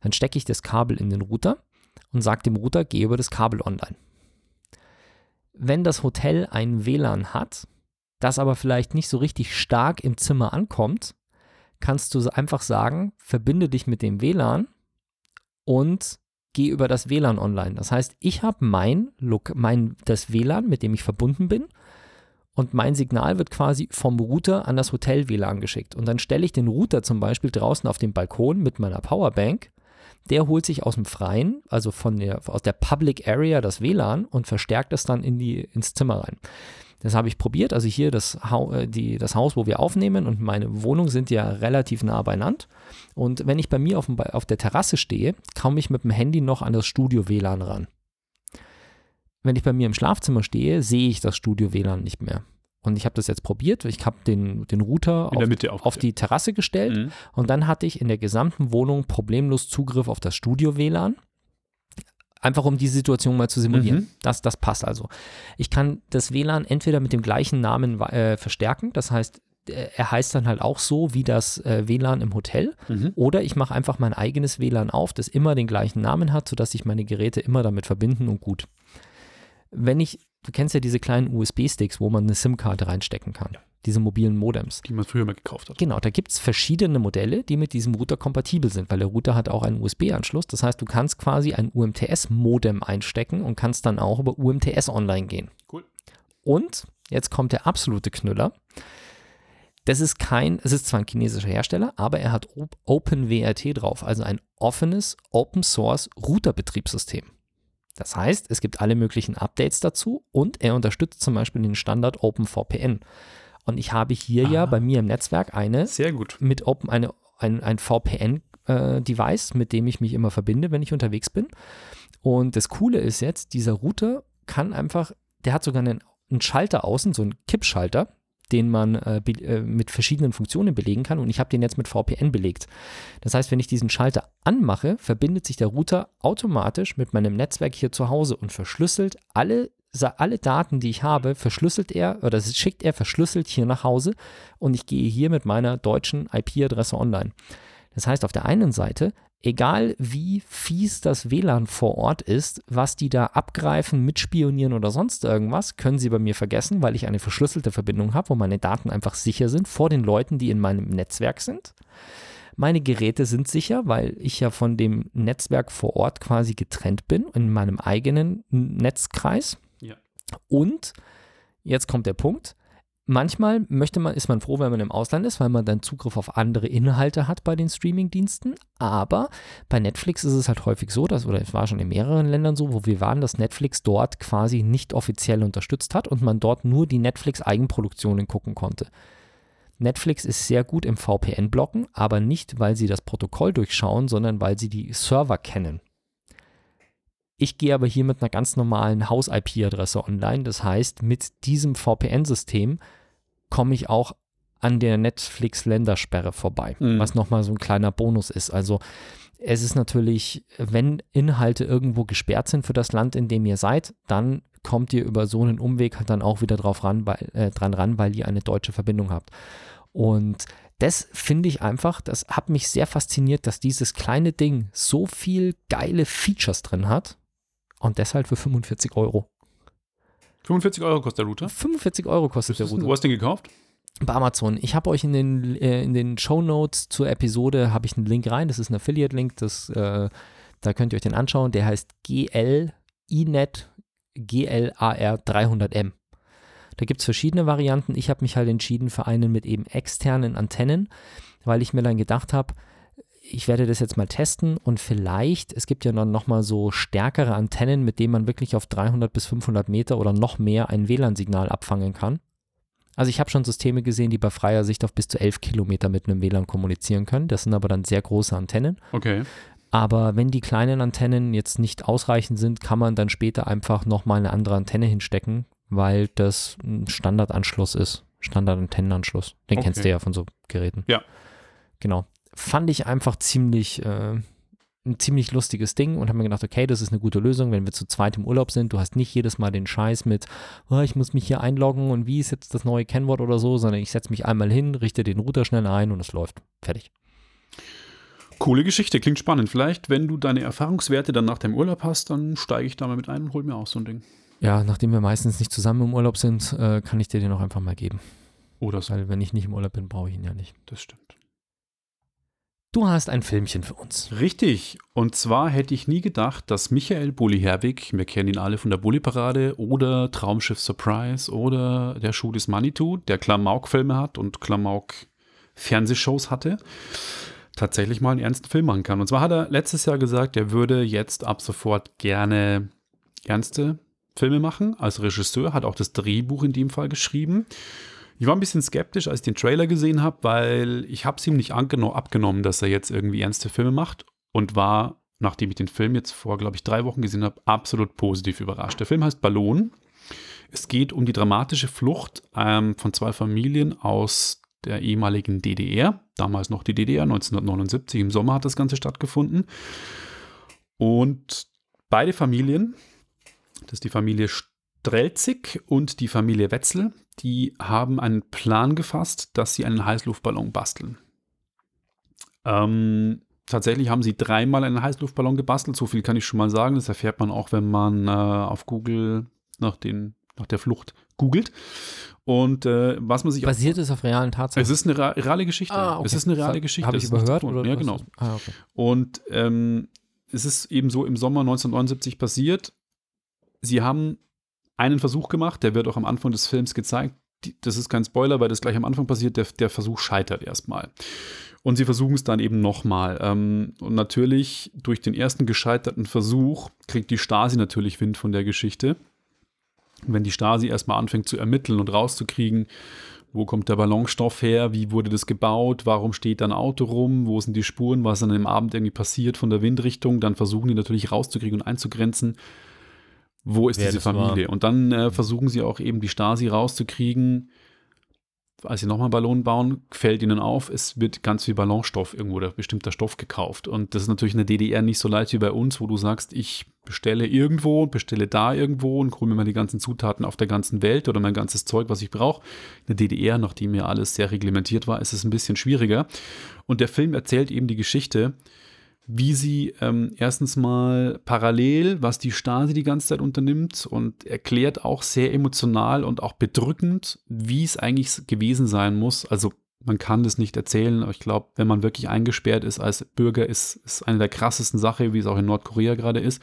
Dann stecke ich das Kabel in den Router und sage dem Router, geh über das Kabel online. Wenn das Hotel ein WLAN hat, das aber vielleicht nicht so richtig stark im Zimmer ankommt, kannst du einfach sagen, verbinde dich mit dem WLAN und geh über das WLAN online. Das heißt, ich habe mein, mein das WLAN, mit dem ich verbunden bin, und mein Signal wird quasi vom Router an das Hotel WLAN geschickt. Und dann stelle ich den Router zum Beispiel draußen auf dem Balkon mit meiner Powerbank. Der holt sich aus dem Freien, also von der, aus der Public Area das WLAN und verstärkt es dann in die, ins Zimmer rein. Das habe ich probiert. Also hier das, äh, die, das Haus, wo wir aufnehmen und meine Wohnung sind ja relativ nah beieinander. Und wenn ich bei mir auf, dem, auf der Terrasse stehe, komme ich mit dem Handy noch an das Studio-WLAN ran. Wenn ich bei mir im Schlafzimmer stehe, sehe ich das Studio-WLAN nicht mehr. Und ich habe das jetzt probiert. Ich habe den, den Router auf, auf, die Terrasse gestellt mhm. und dann hatte ich in der gesamten Wohnung problemlos Zugriff auf das Studio-WLAN. Einfach um die Situation mal zu simulieren. Mhm. Das, das passt also. Ich kann das WLAN entweder mit dem gleichen Namen äh, verstärken, das heißt, äh, er heißt dann halt auch so wie das äh, WLAN im Hotel. Mhm. Oder ich mache einfach mein eigenes WLAN auf, das immer den gleichen Namen hat, sodass sich meine Geräte immer damit verbinden und gut. Wenn ich, du kennst ja diese kleinen USB-Sticks, wo man eine SIM-Karte reinstecken kann. Ja diese mobilen Modems. Die man früher mal gekauft hat. Genau, da gibt es verschiedene Modelle, die mit diesem Router kompatibel sind, weil der Router hat auch einen USB-Anschluss. Das heißt, du kannst quasi ein UMTS-Modem einstecken und kannst dann auch über UMTS online gehen. Cool. Und jetzt kommt der absolute Knüller. Das ist kein, es ist zwar ein chinesischer Hersteller, aber er hat OpenWRT drauf, also ein offenes Open Source Router-Betriebssystem. Das heißt, es gibt alle möglichen Updates dazu und er unterstützt zum Beispiel den Standard OpenVPN. Und ich habe hier ah, ja bei mir im Netzwerk eine sehr gut. mit Open, eine, ein, ein VPN-Device, äh, mit dem ich mich immer verbinde, wenn ich unterwegs bin. Und das Coole ist jetzt, dieser Router kann einfach, der hat sogar einen, einen Schalter außen, so einen Kippschalter, den man äh, äh, mit verschiedenen Funktionen belegen kann. Und ich habe den jetzt mit VPN belegt. Das heißt, wenn ich diesen Schalter anmache, verbindet sich der Router automatisch mit meinem Netzwerk hier zu Hause und verschlüsselt alle alle Daten, die ich habe, verschlüsselt er oder schickt er verschlüsselt hier nach Hause und ich gehe hier mit meiner deutschen IP-Adresse online. Das heißt, auf der einen Seite, egal wie fies das WLAN vor Ort ist, was die da abgreifen, mitspionieren oder sonst irgendwas, können sie bei mir vergessen, weil ich eine verschlüsselte Verbindung habe, wo meine Daten einfach sicher sind vor den Leuten, die in meinem Netzwerk sind. Meine Geräte sind sicher, weil ich ja von dem Netzwerk vor Ort quasi getrennt bin, in meinem eigenen Netzkreis. Und jetzt kommt der Punkt. Manchmal möchte man, ist man froh, wenn man im Ausland ist, weil man dann Zugriff auf andere Inhalte hat bei den Streaming-Diensten. Aber bei Netflix ist es halt häufig so, dass, oder es war schon in mehreren Ländern so, wo wir waren, dass Netflix dort quasi nicht offiziell unterstützt hat und man dort nur die Netflix-Eigenproduktionen gucken konnte. Netflix ist sehr gut im VPN-Blocken, aber nicht, weil sie das Protokoll durchschauen, sondern weil sie die Server kennen. Ich gehe aber hier mit einer ganz normalen Haus-IP-Adresse online. Das heißt, mit diesem VPN-System komme ich auch an der Netflix-Ländersperre vorbei, mhm. was nochmal so ein kleiner Bonus ist. Also es ist natürlich, wenn Inhalte irgendwo gesperrt sind für das Land, in dem ihr seid, dann kommt ihr über so einen Umweg halt dann auch wieder drauf ran, weil, äh, dran ran, weil ihr eine deutsche Verbindung habt. Und das finde ich einfach, das hat mich sehr fasziniert, dass dieses kleine Ding so viel geile Features drin hat und deshalb für 45 Euro. 45 Euro kostet der Router? 45 Euro kostet der Router. Wo hast du den gekauft? Bei Amazon. Ich habe euch in den, äh, in den Show Notes zur Episode habe ich einen Link rein. Das ist ein Affiliate-Link. äh, da könnt ihr euch den anschauen. Der heißt GL INET GLAR 300M. Da gibt es verschiedene Varianten. Ich habe mich halt entschieden für einen mit eben externen Antennen, weil ich mir dann gedacht habe, ich werde das jetzt mal testen und vielleicht, es gibt ja dann nochmal so stärkere Antennen, mit denen man wirklich auf 300 bis 500 Meter oder noch mehr ein WLAN-Signal abfangen kann. Also ich habe schon Systeme gesehen, die bei freier Sicht auf bis zu 11 Kilometer mit einem WLAN kommunizieren können. Das sind aber dann sehr große Antennen. Okay. Aber wenn die kleinen Antennen jetzt nicht ausreichend sind, kann man dann später einfach nochmal eine andere Antenne hinstecken, weil das ein Standardanschluss ist. Standardantennenanschluss. Den kennst Okay. du ja von so Geräten. Ja. Genau. Fand ich einfach ziemlich, äh, ein ziemlich lustiges Ding und habe mir gedacht, okay, das ist eine gute Lösung, wenn wir zu zweit im Urlaub sind. Du hast nicht jedes Mal den Scheiß mit, oh, ich muss mich hier einloggen und wie ist jetzt das neue Kennwort oder so, sondern ich setze mich einmal hin, richte den Router schnell ein und es läuft. Fertig. Coole Geschichte, klingt spannend. Vielleicht, wenn du deine Erfahrungswerte dann nach dem Urlaub hast, dann steige ich da mal mit ein und hol mir auch so ein Ding. Ja, nachdem wir meistens nicht zusammen im Urlaub sind, äh, kann ich dir den auch einfach mal geben. Oder so. Weil wenn ich nicht im Urlaub bin, brauche ich ihn ja nicht. Das stimmt. Du hast ein Filmchen für uns. Richtig. Und zwar hätte ich nie gedacht, dass Michael Bulli-Herwig, wir kennen ihn alle von der Bulli-Parade oder Traumschiff Surprise oder der Schuh des Manitou, der Klamauk-Filme hat und Klamauk-Fernsehshows hatte, tatsächlich mal einen ernsten Film machen kann. Und zwar hat er letztes Jahr gesagt, er würde jetzt ab sofort gerne ernste Filme machen. Als Regisseur hat auch das Drehbuch in dem Fall geschrieben. Ich war ein bisschen skeptisch, als ich den Trailer gesehen habe, weil ich habe es ihm nicht abgenommen, dass er jetzt irgendwie ernste Filme macht und war, nachdem ich den Film jetzt vor, glaube ich, drei Wochen gesehen habe, absolut positiv überrascht. Der Film heißt Ballon. Es geht um die dramatische Flucht ähm, von zwei Familien aus der ehemaligen DDR, damals noch die DDR, 1979, im Sommer hat das Ganze stattgefunden. Und beide Familien, das ist die Familie Strelzig und die Familie Wetzel, die haben einen Plan gefasst, dass sie einen Heißluftballon basteln. Ähm, tatsächlich haben sie dreimal einen Heißluftballon gebastelt, so viel kann ich schon mal sagen. Das erfährt man auch, wenn man äh, auf Google nach, den, nach der Flucht googelt. Und äh, was man sich auch Basiert es auf realen Tatsachen? es ist eine reale Geschichte. Ah, okay. Es ist eine reale Geschichte. Habe ich überhört? Oder ja, genau. Ah, okay. Und ähm, es ist eben so im Sommer 1979 passiert. Sie haben einen Versuch gemacht, der wird auch am Anfang des Films gezeigt. Das ist kein Spoiler, weil das gleich am Anfang passiert. Der, der Versuch scheitert erstmal. Und sie versuchen es dann eben nochmal. Ähm, und natürlich durch den ersten gescheiterten Versuch kriegt die Stasi natürlich Wind von der Geschichte. Und wenn die Stasi erstmal anfängt zu ermitteln und rauszukriegen, wo kommt der Ballonstoff her, wie wurde das gebaut, warum steht da ein Auto rum, wo sind die Spuren, was an dem Abend irgendwie passiert von der Windrichtung, dann versuchen die natürlich rauszukriegen und einzugrenzen, wo ist Wer diese das war. Familie. Und dann äh, versuchen sie auch eben die Stasi rauszukriegen, als sie nochmal einen Ballon bauen, fällt ihnen auf, es wird ganz viel Ballonstoff irgendwo oder bestimmter Stoff gekauft. Und das ist natürlich in der DDR nicht so leicht wie bei uns, wo du sagst, ich bestelle irgendwo, bestelle da irgendwo und hole mir mal die ganzen Zutaten auf der ganzen Welt oder mein ganzes Zeug, was ich brauche. In der DDR, nachdem ja alles sehr reglementiert war, ist es ein bisschen schwieriger. Und der Film erzählt eben die Geschichte, wie sie ähm, erstens mal parallel, was die Stasi die ganze Zeit unternimmt und erklärt auch sehr emotional und auch bedrückend, wie es eigentlich gewesen sein muss. Also man kann das nicht erzählen, aber ich glaube, wenn man wirklich eingesperrt ist als Bürger, ist, ist eine der krassesten Sachen, wie es auch in Nordkorea gerade ist.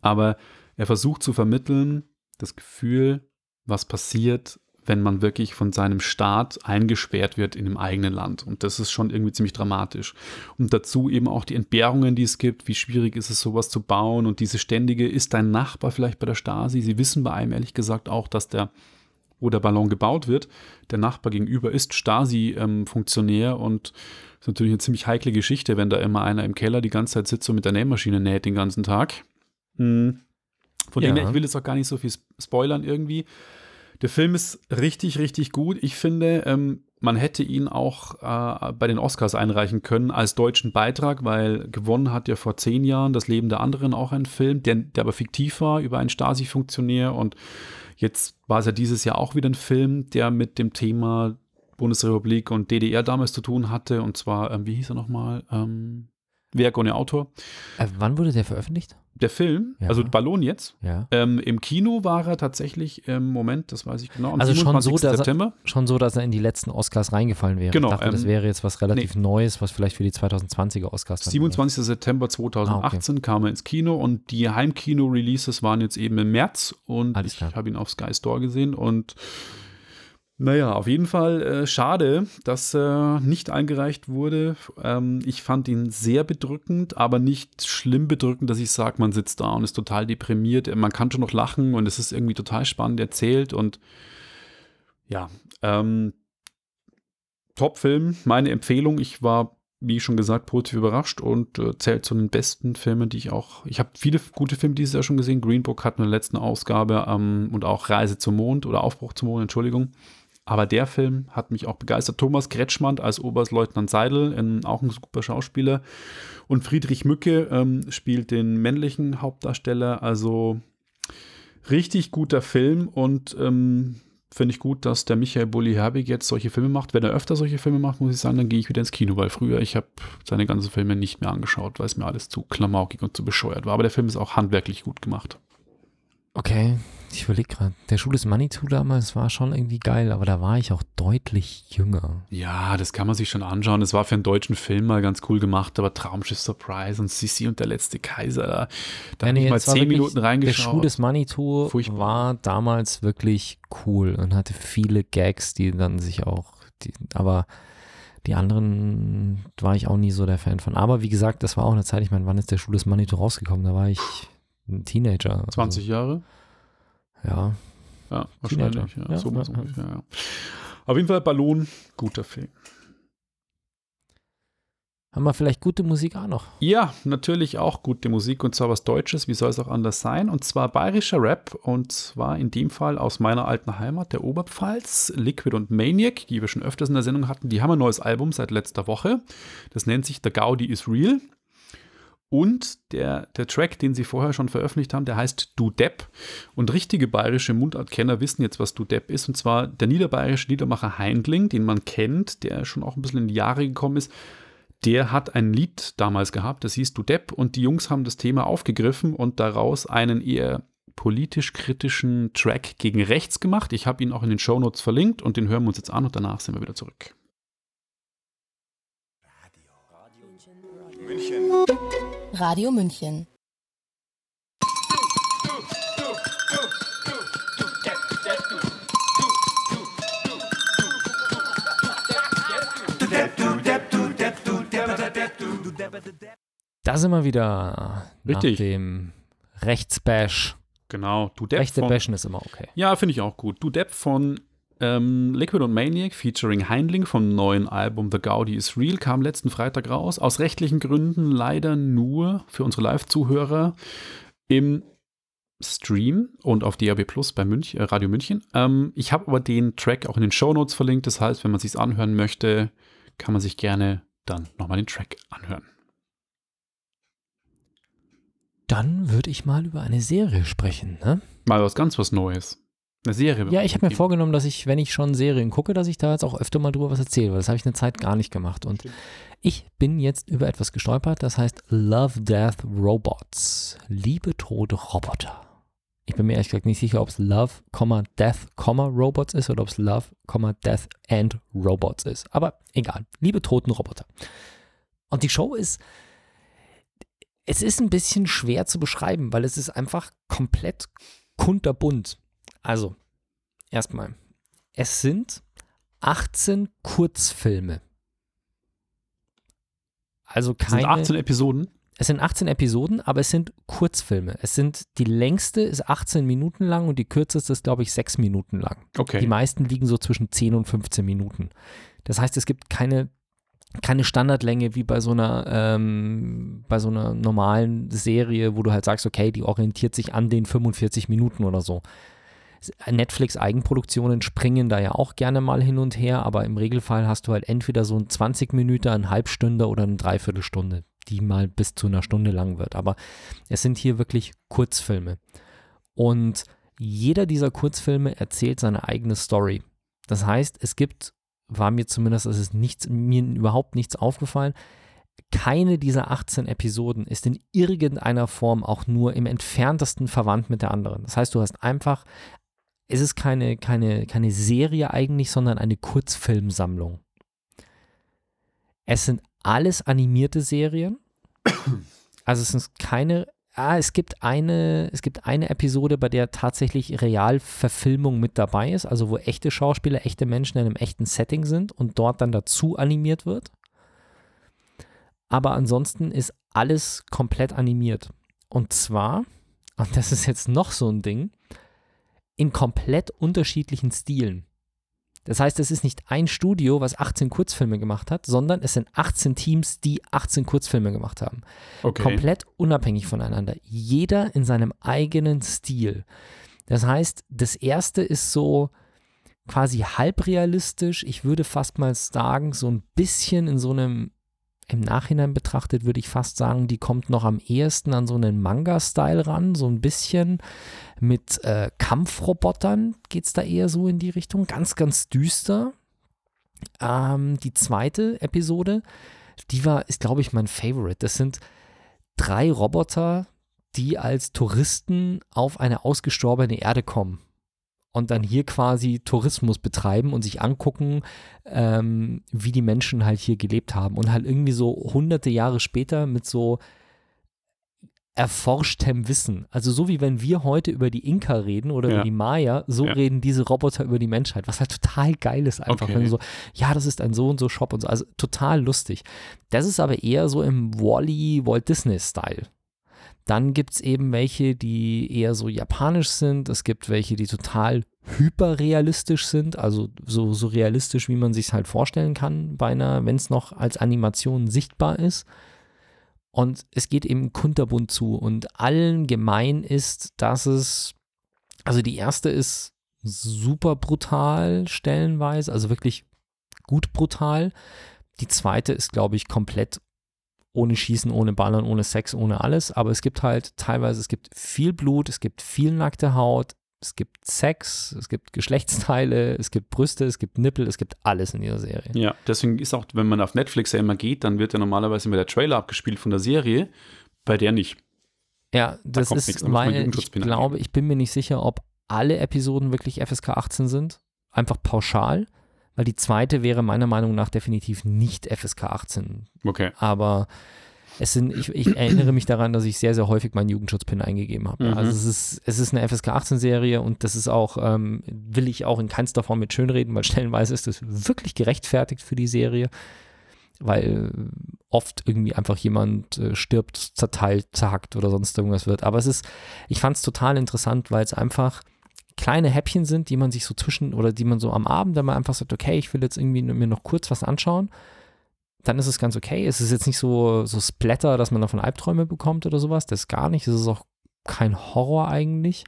Aber er versucht zu vermitteln, das Gefühl, was passiert, wenn man wirklich von seinem Staat eingesperrt wird in dem eigenen Land. Und das ist schon irgendwie ziemlich dramatisch. Und dazu eben auch die Entbehrungen, die es gibt. Wie schwierig ist es, sowas zu bauen? Und diese ständige, ist dein Nachbar vielleicht bei der Stasi? Sie wissen bei einem ehrlich gesagt auch, dass der, wo der Ballon gebaut wird, der Nachbar gegenüber ist Stasi-Funktionär und ist natürlich eine ziemlich heikle Geschichte, wenn da immer einer im Keller die ganze Zeit sitzt und mit der Nähmaschine näht den ganzen Tag. Hm. Von Ja. dem her, ich will jetzt auch gar nicht so viel sp- spoilern irgendwie. Der Film ist richtig, richtig gut. Ich finde, ähm, man hätte ihn auch äh, bei den Oscars einreichen können als deutschen Beitrag, weil gewonnen hat ja vor zehn Jahren das Leben der anderen auch ein Film, der, der aber fiktiv war über einen Stasi-Funktionär und jetzt war es ja dieses Jahr auch wieder ein Film, der mit dem Thema Bundesrepublik und DDR damals zu tun hatte und zwar, ähm, wie hieß er nochmal? Ähm, Werk ohne Autor. Äh, wann wurde der veröffentlicht? Der Film, Ja. also Ballon jetzt, Ja. ähm, im Kino war er tatsächlich im Moment, das weiß ich genau, am Also schon so, 27. dass er- September. Schon so, dass er in die letzten Oscars reingefallen wäre. Genau, Ich dachte, das ähm, wäre jetzt was relativ Neues, was vielleicht für die 2020er Oscars dann 27. September 2018 kam er ins Kino und die Heimkino-Releases waren jetzt eben im März und ich habe ihn auf Sky Store gesehen und Naja, auf jeden Fall äh, schade, dass er nicht eingereicht wurde. Ähm, ich fand ihn sehr bedrückend, aber nicht schlimm bedrückend, dass ich sage, man sitzt da und ist total deprimiert. Man kann schon noch lachen und es ist irgendwie total spannend erzählt und ja, ähm, Top-Film, meine Empfehlung. Ich war, wie schon gesagt, positiv überrascht und äh, zählt zu den besten Filmen, die ich auch. Ich habe viele gute Filme dieses Jahr schon gesehen. Green Book in der letzten Ausgabe ähm, und auch Reise zum Mond oder Aufbruch zum Mond, Entschuldigung. Aber der Film hat mich auch begeistert. Thomas Kretschmann als Oberstleutnant Seidel, in, auch ein super Schauspieler. Und Friedrich Mücke ähm, spielt den männlichen Hauptdarsteller. Also richtig guter Film und ähm, finde ich gut, dass der Michael Bulli Herbig jetzt solche Filme macht. Wenn er öfter solche Filme macht, muss ich sagen, dann gehe ich wieder ins Kino, weil früher ich habe seine ganzen Filme nicht mehr angeschaut, weil es mir alles zu klamaukig und zu bescheuert war. Aber der Film ist auch handwerklich gut gemacht. Okay, ich überlege gerade, der Schuh des Manitou damals war schon irgendwie geil, aber da war ich auch deutlich jünger. Ja, das kann man sich schon anschauen. Das war für einen deutschen Film mal ganz cool gemacht, aber Traumschiff Surprise und Sissi und der letzte Kaiser, da, da Ja, habe nee, ich mal zehn Minuten Der reingeschaut. Schuh des Manitou Furchtbar. war damals wirklich cool und hatte viele Gags, die dann sich auch, die, aber die anderen war ich auch nie so der Fan von. Aber wie gesagt, das war auch eine Zeit, ich meine, wann ist der Schuh des Manitou rausgekommen? Da war ich ein Teenager. Also, 20 Jahre? Ja, Ja, Teenager. wahrscheinlich. Ja, Ja, so ja. ungefähr, ja. Auf jeden Fall Ballon, guter Film. haben wir vielleicht gute Musik auch noch. Ja, natürlich auch gute Musik und zwar was Deutsches, wie soll es auch anders sein? Und zwar bayerischer Rap und zwar in dem Fall aus meiner alten Heimat, der Oberpfalz, Liquid und Maniac, die wir schon öfters in der Sendung hatten. Die haben ein neues Album seit letzter Woche. Das nennt sich The Gaudi is Real. Und der, der Track, den sie vorher schon veröffentlicht haben, der heißt Du Depp. Und richtige bayerische Mundartkenner wissen jetzt, was Du Depp ist. Und zwar der niederbayerische Liedermacher Heindling, den man kennt, der schon auch ein bisschen in die Jahre gekommen ist. Der hat ein Lied damals gehabt, das hieß Du Depp. Und die Jungs haben das Thema aufgegriffen und daraus einen eher politisch kritischen Track gegen rechts gemacht. Ich habe ihn auch in den Shownotes verlinkt und den hören wir uns jetzt an und danach sind wir wieder zurück. Radio München. Da sind wir wieder Richtig. nach dem Rechtsbash. Genau, Du Depp. Rechte von- Bashen ist immer okay. Ja, finde ich auch gut. Du Depp von ähm, Liquid und Maniac featuring Heindling vom neuen Album The Gaudi is Real kam letzten Freitag raus. Aus rechtlichen Gründen leider nur für unsere Live-Zuhörer im Stream und auf DAB Plus bei Münch, äh, Radio München. Ähm, ich habe aber den Track auch in den Shownotes verlinkt. Das heißt, wenn man sich anhören möchte, kann man sich gerne dann nochmal den Track anhören. Dann würde ich mal über eine Serie sprechen. Ne? Mal was ganz was Neues. Eine Serie. Ja, ich habe mir vorgenommen, dass ich, wenn ich schon Serien gucke, dass ich da jetzt auch öfter mal drüber was erzähle, weil das habe ich eine Zeit gar nicht gemacht. Und ich bin jetzt über etwas gestolpert, das heißt Love, Death, Robots. Liebe, Tod, Roboter. Ich bin mir ehrlich gesagt nicht sicher, ob es Love, Death, Robots ist oder ob es Love, Death and Robots ist. Aber egal. Liebe, toten Roboter. Und die Show ist, es ist ein bisschen schwer zu beschreiben, weil es ist einfach komplett kunterbunt. Also, erstmal, es sind 18 Kurzfilme. Also Das sind keine. 18 Episoden. Es sind 18 Episoden, aber es sind Kurzfilme. Es sind, die längste ist 18 Minuten lang und die kürzeste ist, glaube ich, 6 Minuten lang. Okay. Die meisten liegen so zwischen 10 und 15 Minuten. Das heißt, es gibt keine, keine Standardlänge wie bei so einer, ähm, bei so einer normalen Serie, wo du halt sagst, okay, die orientiert sich an den 45 Minuten oder so. Netflix-Eigenproduktionen springen da ja auch gerne mal hin und her, aber im Regelfall hast du halt entweder so ein 20 Minuten, ein Halbstunde oder eine Dreiviertelstunde, die mal bis zu einer Stunde lang wird. Aber es sind hier wirklich Kurzfilme. Und jeder dieser Kurzfilme erzählt seine eigene Story. Das heißt, es gibt, war mir zumindest, es ist nichts, mir überhaupt nichts aufgefallen, keine dieser 18 Episoden ist in irgendeiner Form auch nur im entferntesten verwandt mit der anderen. Das heißt, du hast einfach, es ist keine, keine, keine Serie eigentlich, sondern eine Kurzfilmsammlung. Es sind alles animierte Serien. Also es sind keine Ah, es gibt eine, es gibt eine Episode, bei der tatsächlich Realverfilmung mit dabei ist, also wo echte Schauspieler, echte Menschen in einem echten Setting sind und dort dann dazu animiert wird. Aber ansonsten ist alles komplett animiert. Und zwar, und das ist jetzt noch so ein Ding, in komplett unterschiedlichen Stilen. Das heißt, es ist nicht ein Studio, was 18 Kurzfilme gemacht hat, sondern es sind 18 Teams, die 18 Kurzfilme gemacht haben. Okay. Komplett unabhängig voneinander. Jeder in seinem eigenen Stil. Das heißt, das erste ist so quasi halbrealistisch. Ich würde fast mal sagen, so ein bisschen in so einem, im Nachhinein betrachtet, würde ich fast sagen, die kommt noch am ehesten an so einen Manga-Style ran. So ein bisschen mit äh, Kampfrobotern geht es da eher so in die Richtung. Ganz, ganz düster. Ähm, die zweite Episode, die war, ist glaube ich mein Favorite. Das sind drei Roboter, die als Touristen auf eine ausgestorbene Erde kommen und dann hier quasi Tourismus betreiben und sich angucken, ähm, wie die Menschen halt hier gelebt haben und halt irgendwie so hunderte Jahre später mit so erforschtem Wissen. Also so wie wenn wir heute über die Inka reden oder Ja. über die Maya, so Ja. reden diese Roboter über die Menschheit, was halt total geil ist einfach. Okay. Wenn du so, ja, das ist ein so und so Shop und so, also total lustig. Das ist aber eher so im Wally Walt Disney Style. Dann gibt es eben welche, die eher so japanisch sind. Es gibt welche, die total hyperrealistisch sind, also so, so realistisch, wie man sich halt vorstellen kann, beinahe, wenn es noch als Animation sichtbar ist. Und es geht eben kunterbunt zu. Und allen gemein ist, dass es, also die erste ist super brutal stellenweise, also wirklich gut brutal. Die zweite ist, glaube ich, komplett ohne Schießen, ohne Ballern, ohne Sex, ohne alles. Aber es gibt halt teilweise, es gibt viel Blut, es gibt viel nackte Haut, es gibt Sex, es gibt Geschlechtsteile, es gibt Brüste, es gibt Nippel, es gibt alles in dieser Serie. Ja, deswegen ist auch, wenn man auf Netflix ja immer geht, dann wird ja normalerweise immer der Trailer abgespielt von der Serie, bei der nicht. Ja, das kommt ist, nichts, da weil ich glaube, ich bin mir nicht sicher, ob alle Episoden wirklich FSK 18 sind. Einfach pauschal, weil die zweite wäre meiner Meinung nach definitiv nicht FSK 18. Okay. Aber es sind, ich, ich erinnere mich daran, dass ich sehr, sehr häufig meinen Jugendschutzpin eingegeben habe. Mhm. Also es ist, es ist eine FSK 18-Serie und das ist auch, ähm, will ich auch in keinster Form mit schönreden, weil stellenweise ist das wirklich gerechtfertigt für die Serie, weil oft irgendwie einfach jemand äh, stirbt, zerteilt, zerhackt oder sonst irgendwas wird. Aber es ist, ich fand es total interessant, weil es einfach kleine Häppchen sind, die man sich so zwischen oder die man so am Abend, wenn man einfach sagt, okay, ich will jetzt irgendwie mir noch kurz was anschauen, dann ist es ganz okay. Es ist jetzt nicht so, so Splatter, dass man davon Albträume bekommt oder sowas. Das gar nicht. Es ist auch kein Horror eigentlich.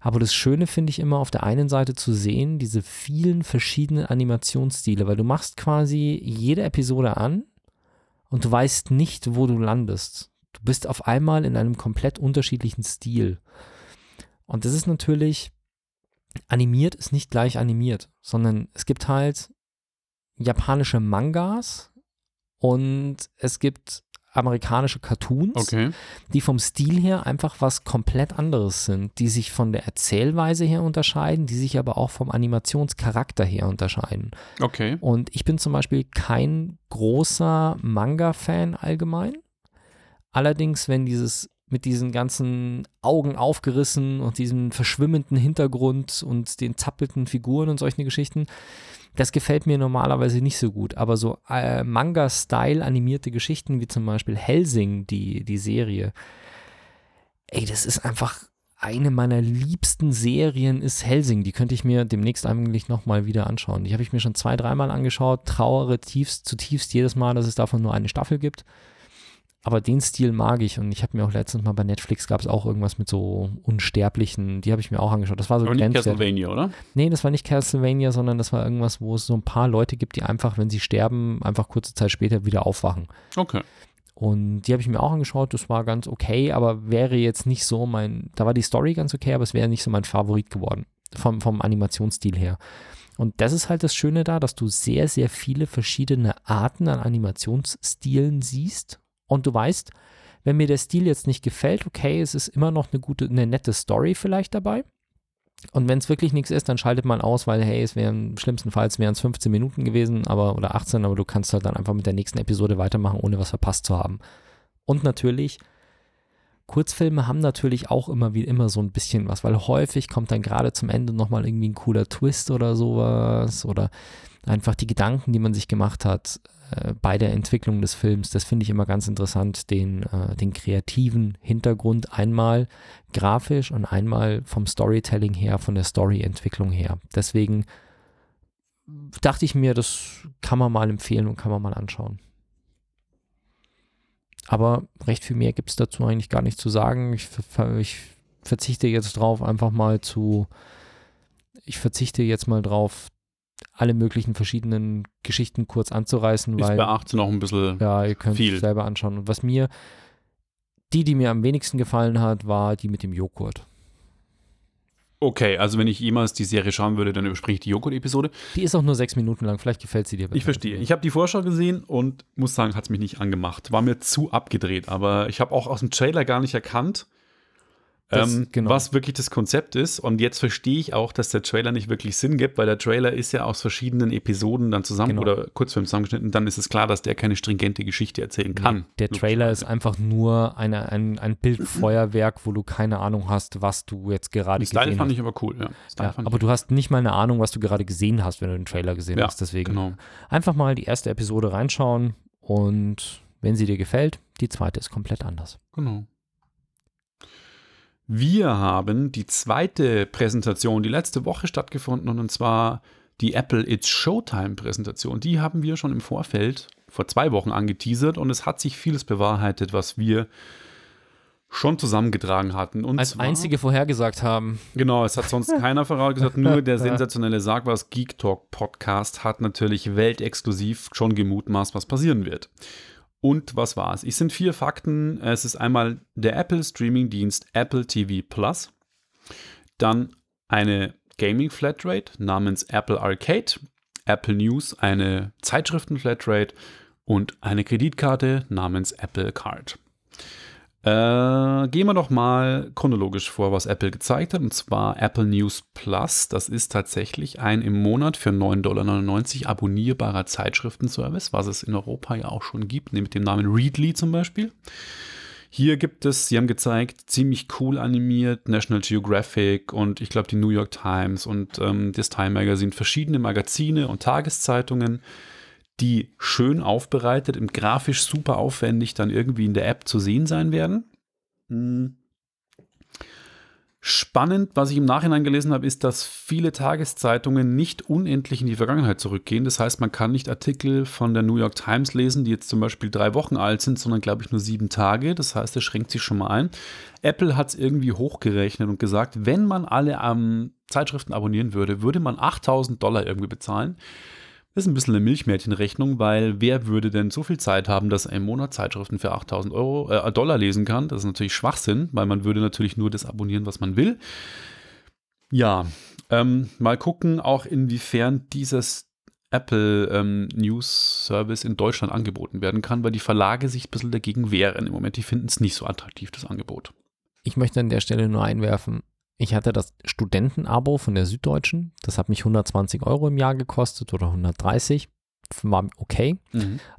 Aber das Schöne finde ich immer auf der einen Seite zu sehen, diese vielen verschiedenen Animationsstile, weil du machst quasi jede Episode an und du weißt nicht, wo du landest. Du bist auf einmal in einem komplett unterschiedlichen Stil. Und das ist natürlich, animiert ist nicht gleich animiert, sondern es gibt halt japanische Mangas und es gibt amerikanische Cartoons, Okay. die vom Stil her einfach was komplett anderes sind, die sich von der Erzählweise her unterscheiden, die sich aber auch vom Animationscharakter her unterscheiden. Okay. Und ich bin zum Beispiel kein großer Manga-Fan allgemein. Allerdings, wenn dieses mit diesen ganzen Augen aufgerissen und diesem verschwimmenden Hintergrund und den zappelnden Figuren und solchen Geschichten, das gefällt mir normalerweise nicht so gut. Aber so äh, Manga-Style animierte Geschichten, wie zum Beispiel Helsing, die, die Serie, ey, das ist einfach eine meiner liebsten Serien ist Helsing. Die könnte ich mir demnächst eigentlich nochmal wieder anschauen. Die habe ich mir schon zwei, dreimal angeschaut, trauere tiefst, zutiefst jedes Mal, dass es davon nur eine Staffel gibt. Aber den Stil mag ich und ich habe mir auch letztens mal bei Netflix gab es auch irgendwas mit so Unsterblichen, die habe ich mir auch angeschaut. Das war so Aber nicht. Castlevania, oder? Nee, das war nicht Castlevania, sondern das war irgendwas, wo es so ein paar Leute gibt, die einfach, wenn sie sterben, einfach kurze Zeit später wieder aufwachen. Okay. Und die habe ich mir auch angeschaut, das war ganz okay, aber wäre jetzt nicht so mein, da war die Story ganz okay, aber es wäre nicht so mein Favorit geworden, vom, vom Animationsstil her. Und das ist halt das Schöne da, dass du sehr, sehr viele verschiedene Arten an Animationsstilen siehst und du weißt, wenn mir der Stil jetzt nicht gefällt, okay, es ist immer noch eine gute, eine nette Story vielleicht dabei. Und wenn es wirklich nichts ist, dann schaltet man aus, weil hey, es wären schlimmstenfalls wären es 15 Minuten gewesen, aber oder 18, aber du kannst halt dann einfach mit der nächsten Episode weitermachen, ohne was verpasst zu haben. Und natürlich Kurzfilme haben natürlich auch immer wie immer so ein bisschen was, weil häufig kommt dann gerade zum Ende nochmal irgendwie ein cooler Twist oder sowas oder einfach die Gedanken, die man sich gemacht hat äh, bei der Entwicklung des Films. Das finde ich immer ganz interessant, den, äh, den kreativen Hintergrund einmal grafisch und einmal vom Storytelling her, von der Storyentwicklung her. Deswegen dachte ich mir, das kann man mal empfehlen und kann man mal anschauen. Aber recht viel mehr gibt es dazu eigentlich gar nicht zu sagen. Ich, ich verzichte jetzt drauf, einfach mal zu, ich verzichte jetzt mal drauf, alle möglichen verschiedenen Geschichten kurz anzureißen, Ist weil bei 18 auch ein bisschen. ja, ihr könnt viel. es selber anschauen. Und was mir, die, die mir am wenigsten gefallen hat, war die mit dem Joghurt. Okay, also wenn ich jemals die Serie schauen würde, dann überspringe ich die Joghurt-Episode. Die ist auch nur sechs Minuten lang, vielleicht gefällt sie dir. besser. Ich verstehe. Ich habe die Vorschau gesehen und muss sagen, hat es mich nicht angemacht. War mir zu abgedreht, aber ich habe auch aus dem Trailer gar nicht erkannt, Das- ähm, genau. was wirklich das Konzept ist. Und jetzt verstehe ich auch, dass der Trailer nicht wirklich Sinn gibt, weil der Trailer ist ja aus verschiedenen Episoden dann zusammen Genau. oder Kurzfilm zusammengeschnitten. Dann ist es klar, dass der keine stringente Geschichte erzählen kann. Nee, der Trailer ist einfach nur eine, ein, ein Bildfeuerwerk, wo du keine Ahnung hast, was du jetzt gerade Style gesehen fand hast. ich aber cool. Ja. Style Ja, fand aber du hast nicht mal eine Ahnung, was du gerade gesehen hast, wenn du den Trailer gesehen Ja, hast. Deswegen genau. einfach mal die erste Episode reinschauen und wenn sie dir gefällt, die zweite ist komplett anders. Genau. Wir haben die zweite Präsentation, die letzte Woche stattgefunden, und zwar die Apple It's Showtime Präsentation. Die haben wir schon im Vorfeld vor zwei Wochen angeteasert und es hat sich vieles bewahrheitet, was wir schon zusammengetragen hatten. Und Als zwar- einzige vorhergesagt haben, Genau, es hat sonst keiner vorausgesagt, nur der sensationelle Sag was Geek Talk Podcast hat natürlich weltexklusiv schon gemutmaßt, was passieren wird. Und was war es? Es sind vier Fakten. Es ist einmal der Apple Streaming Dienst Apple TV Plus, dann eine Gaming Flatrate namens Apple Arcade, Apple News eine Zeitschriften Flatrate und eine Kreditkarte namens Apple Card. Äh, gehen wir doch mal chronologisch vor, was Apple gezeigt hat. Und zwar Apple News Plus. Das ist tatsächlich ein im Monat für 9,99 Dollar abonnierbarer Zeitschriftenservice, was es in Europa ja auch schon gibt, mit dem Namen Readly zum Beispiel. Hier gibt es, sie haben gezeigt, ziemlich cool animiert, National Geographic und ich glaube die New York Times und ähm, das Time Magazine, verschiedene Magazine und Tageszeitungen, die schön aufbereitet, im grafisch super aufwendig dann irgendwie in der App zu sehen sein werden. Hm. Spannend, was ich im Nachhinein gelesen habe, ist, dass viele Tageszeitungen nicht unendlich in die Vergangenheit zurückgehen. Das heißt, man kann nicht Artikel von der New York Times lesen, die jetzt zum Beispiel drei Wochen alt sind, sondern glaube ich nur sieben Tage. Das heißt, das schränkt sich schon mal ein. Apple hat es irgendwie hochgerechnet und gesagt, wenn man alle ähm, Zeitschriften abonnieren würde, würde man 8000 Dollar irgendwie bezahlen. Ist ein bisschen eine Milchmädchenrechnung, weil wer würde denn so viel Zeit haben, dass er im Monat Zeitschriften für 8000 Euro, äh, Dollar lesen kann? Das ist natürlich Schwachsinn, weil man würde natürlich nur das abonnieren, was man will. Ja, ähm, mal gucken, auch inwiefern dieses Apple ähm, News Service in Deutschland angeboten werden kann, weil die Verlage sich ein bisschen dagegen wehren. Im Moment, die finden es nicht so attraktiv, das Angebot. ich möchte an der Stelle nur einwerfen, ich hatte das Studentenabo von der Süddeutschen. Das hat mich 120 Euro im Jahr gekostet oder 130. War okay.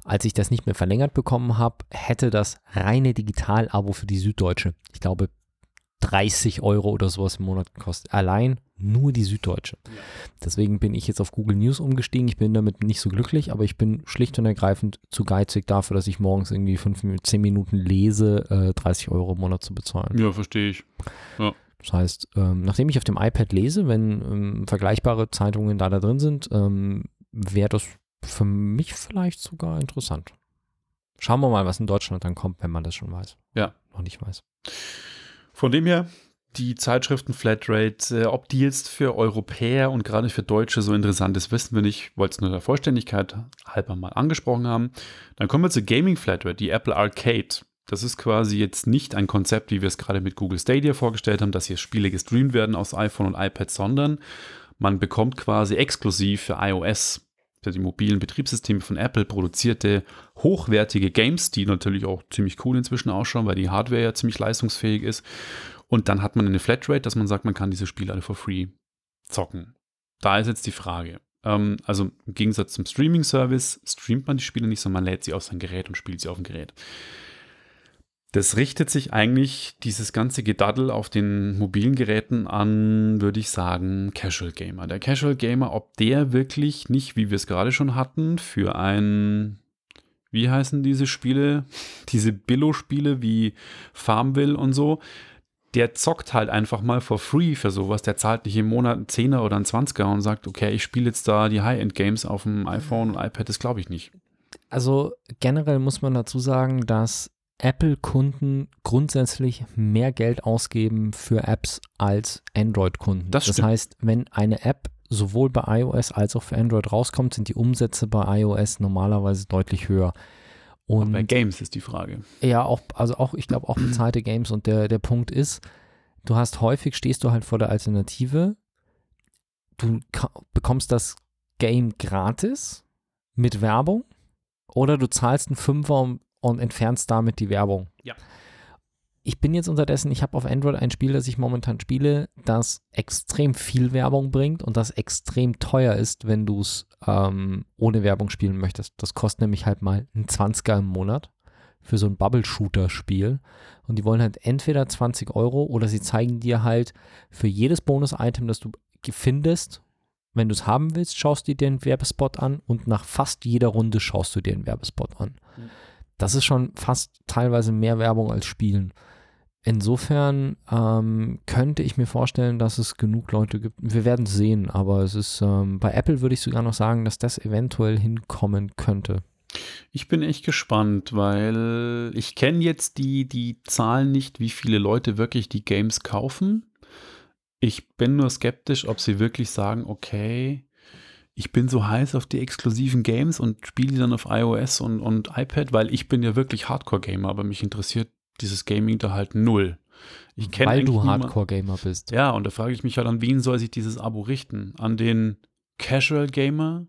Als ich das nicht mehr verlängert bekommen habe, hätte das reine Digital-Abo für die Süddeutsche, ich glaube, 30 Euro oder sowas im Monat gekostet. Allein nur die Süddeutsche. Deswegen bin ich jetzt auf Google News umgestiegen. Ich bin damit nicht so glücklich, aber ich bin schlicht und ergreifend zu geizig dafür, dass ich morgens irgendwie 5, 10 Minuten lese, äh, 30 Euro im Monat zu bezahlen. Ja, verstehe ich. Das heißt, ähm, nachdem ich auf dem iPad lese, wenn ähm, vergleichbare Zeitungen da, da drin sind, ähm, wäre das für mich vielleicht sogar interessant. Schauen wir mal, was in Deutschland dann kommt, wenn man das schon weiß. Ja. Noch nicht weiß. Von dem her, die Zeitschriften Flatrate, äh, ob die jetzt für Europäer und gerade für Deutsche so interessant ist, wissen wir nicht. Ich wollte es nur der Vollständigkeit halber mal angesprochen haben. Dann kommen wir zur Gaming Flatrate, die Apple Arcade. Das ist quasi jetzt nicht ein Konzept, wie wir es gerade mit Google Stadia vorgestellt haben, dass hier Spiele gestreamt werden aus iPhone und iPad, sondern man bekommt quasi exklusiv für iOS, für die mobilen Betriebssysteme von Apple, produzierte hochwertige Games, die natürlich auch ziemlich cool inzwischen ausschauen, weil die Hardware ja ziemlich leistungsfähig ist. Und dann hat man eine Flatrate, dass man sagt, man kann diese Spiele alle for free zocken. Da ist jetzt die Frage. Ähm, also im Gegensatz zum Streaming-Service streamt man die Spiele nicht, sondern man lädt sie auf sein Gerät und spielt sie auf dem Gerät. Das richtet sich eigentlich, dieses ganze Gedaddel auf den mobilen Geräten an, würde ich sagen, Casual Gamer. Der Casual Gamer, ob der wirklich nicht, wie wir es gerade schon hatten, für ein, wie heißen diese Spiele, diese Billo-Spiele wie Farmville und so, der zockt halt einfach mal for free für sowas. Der zahlt nicht im Monat einen Zehner oder einen Zwanziger und sagt, okay, ich spiele jetzt da die High-End-Games auf dem iPhone und iPad. Das glaube ich nicht. Also generell muss man dazu sagen, dass Apple-Kunden grundsätzlich mehr Geld ausgeben für Apps als Android-Kunden. Das das heißt, wenn eine App sowohl bei iOS als auch für Android rauskommt, sind die Umsätze bei iOS normalerweise deutlich höher. Und Bei Games ist die Frage. ja, auch, also auch, ich glaube auch bezahlte Games und der, der Punkt ist, du hast häufig, stehst du halt vor der Alternative, du bekommst das Game gratis mit Werbung oder du zahlst einen Fünfer und, und entfernst damit die Werbung. Ja. Ich bin jetzt unterdessen, ich habe auf Android ein Spiel, das ich momentan spiele, das extrem viel Werbung bringt und das extrem teuer ist, wenn du es ähm, ohne Werbung spielen möchtest. Das kostet nämlich halt mal einen 20er im Monat für so ein Bubble-Shooter-Spiel. Und die wollen halt entweder 20 Euro oder sie zeigen dir halt für jedes Bonus-Item, das du findest, wenn du es haben willst, schaust du dir den Werbespot an und nach fast jeder Runde schaust du dir den Werbespot an. Mhm. Das ist schon fast teilweise mehr Werbung als Spielen. Insofern ähm, könnte ich mir vorstellen, dass es genug Leute gibt. Wir werden sehen, aber es ist ähm, bei Apple würde ich sogar noch sagen, dass das eventuell hinkommen könnte. Ich bin echt gespannt, weil ich kenne jetzt die, die Zahlen nicht, wie viele Leute wirklich die Games kaufen. Ich bin nur skeptisch, ob sie wirklich sagen, okay, ich bin so heiß auf die exklusiven Games und spiele die dann auf iOS und, und iPad, weil ich bin ja wirklich Hardcore-Gamer, aber mich interessiert dieses Gaming da halt null. Ich kenne Weil du Hardcore-Gamer bist. Ja, und da frage ich mich halt, an wen soll sich dieses Abo richten? An den Casual Gamer,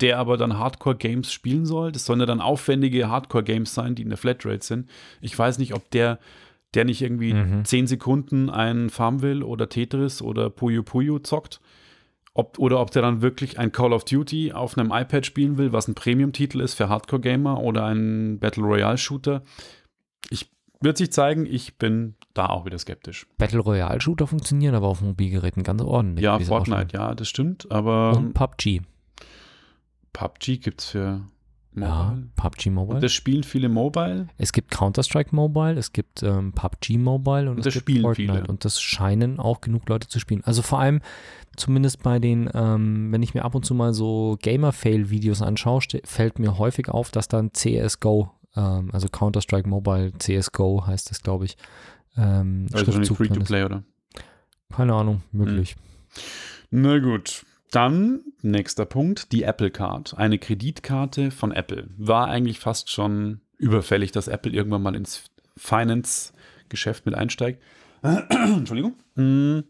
der aber dann Hardcore-Games spielen soll? Das sollen ja dann aufwendige Hardcore-Games sein, die in der Flatrate sind. Ich weiß nicht, ob der, der nicht irgendwie Mhm. 10 Sekunden ein Farmville oder Tetris oder Puyo Puyo zockt. Ob, oder ob der dann wirklich ein Call of Duty auf einem iPad spielen will, was ein Premium-Titel ist für Hardcore-Gamer oder ein Battle Royale-Shooter. Ich wird sich zeigen, ich bin da auch wieder skeptisch. Battle Royale Shooter funktionieren aber auf Mobilgeräten ganz ordentlich. Ja. Fortnite, ja, das stimmt, aber Und PUBG. PUBG gibt es für Ja, Mobile. PUBG Mobile. Und das spielen viele Mobile. es gibt Counter-Strike Mobile, es gibt ähm, PUBG Mobile und, Und es gibt spielen Fortnite. viele. Und das scheinen auch genug Leute zu spielen. Also vor allem, zumindest bei den, ähm, wenn ich mir ab und zu mal so Gamer-Fail-Videos anschaue, fällt mir häufig auf, dass dann CSGO, ähm, also Counter-Strike Mobile, CSGO heißt das, glaube ich, ähm, Also ist. Free-to-Play, oder? Keine Ahnung, möglich. Na gut. Dann, nächster Punkt, die Apple Card. Eine Kreditkarte von Apple. War eigentlich fast schon überfällig, dass Apple irgendwann mal ins Finance-Geschäft mit einsteigt. Entschuldigung. Mm.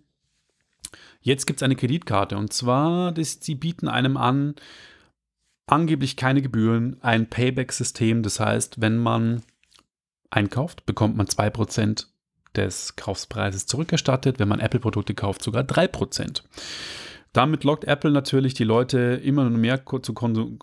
Jetzt gibt es eine Kreditkarte und zwar, das, sie bieten einem an, angeblich keine Gebühren, ein Payback-System. Das heißt, wenn man einkauft, bekommt man 2% des Kaufpreises zurückerstattet. Wenn man Apple-Produkte kauft, sogar 3%. Damit lockt Apple natürlich die Leute immer mehr zu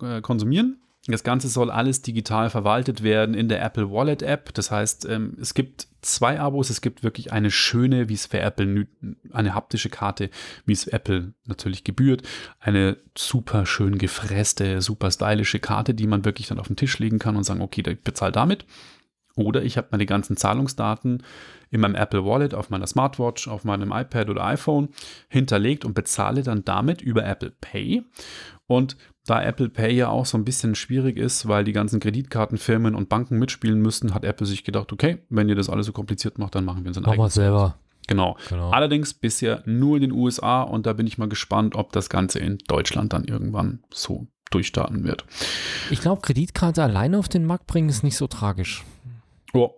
äh, konsumieren. Das Ganze soll alles digital verwaltet werden in der Apple Wallet App. Das heißt, ähm, es gibt zwei Abos. Es gibt wirklich eine schöne, wie es für Apple, eine haptische Karte, wie es Apple natürlich gebührt. Eine super schön gefresste, super stylische Karte, die man wirklich dann auf den Tisch legen kann und sagen, okay, ich bezahle damit. Oder ich habe meine ganzen Zahlungsdaten in meinem Apple Wallet, auf meiner Smartwatch, auf meinem iPad oder iPhone hinterlegt und bezahle dann damit über Apple Pay. Und da Apple Pay ja auch so ein bisschen schwierig ist, weil die ganzen Kreditkartenfirmen und Banken mitspielen müssten, hat Apple sich gedacht, okay, wenn ihr das alles so kompliziert macht, dann machen wir uns ein wir eigenes. selber. Genau. Genau. Allerdings bisher nur in den USA und da bin ich mal gespannt, ob das Ganze in Deutschland dann irgendwann so durchstarten wird. Ich glaube, Kreditkarte alleine auf den Markt bringen ist nicht so tragisch. Oh,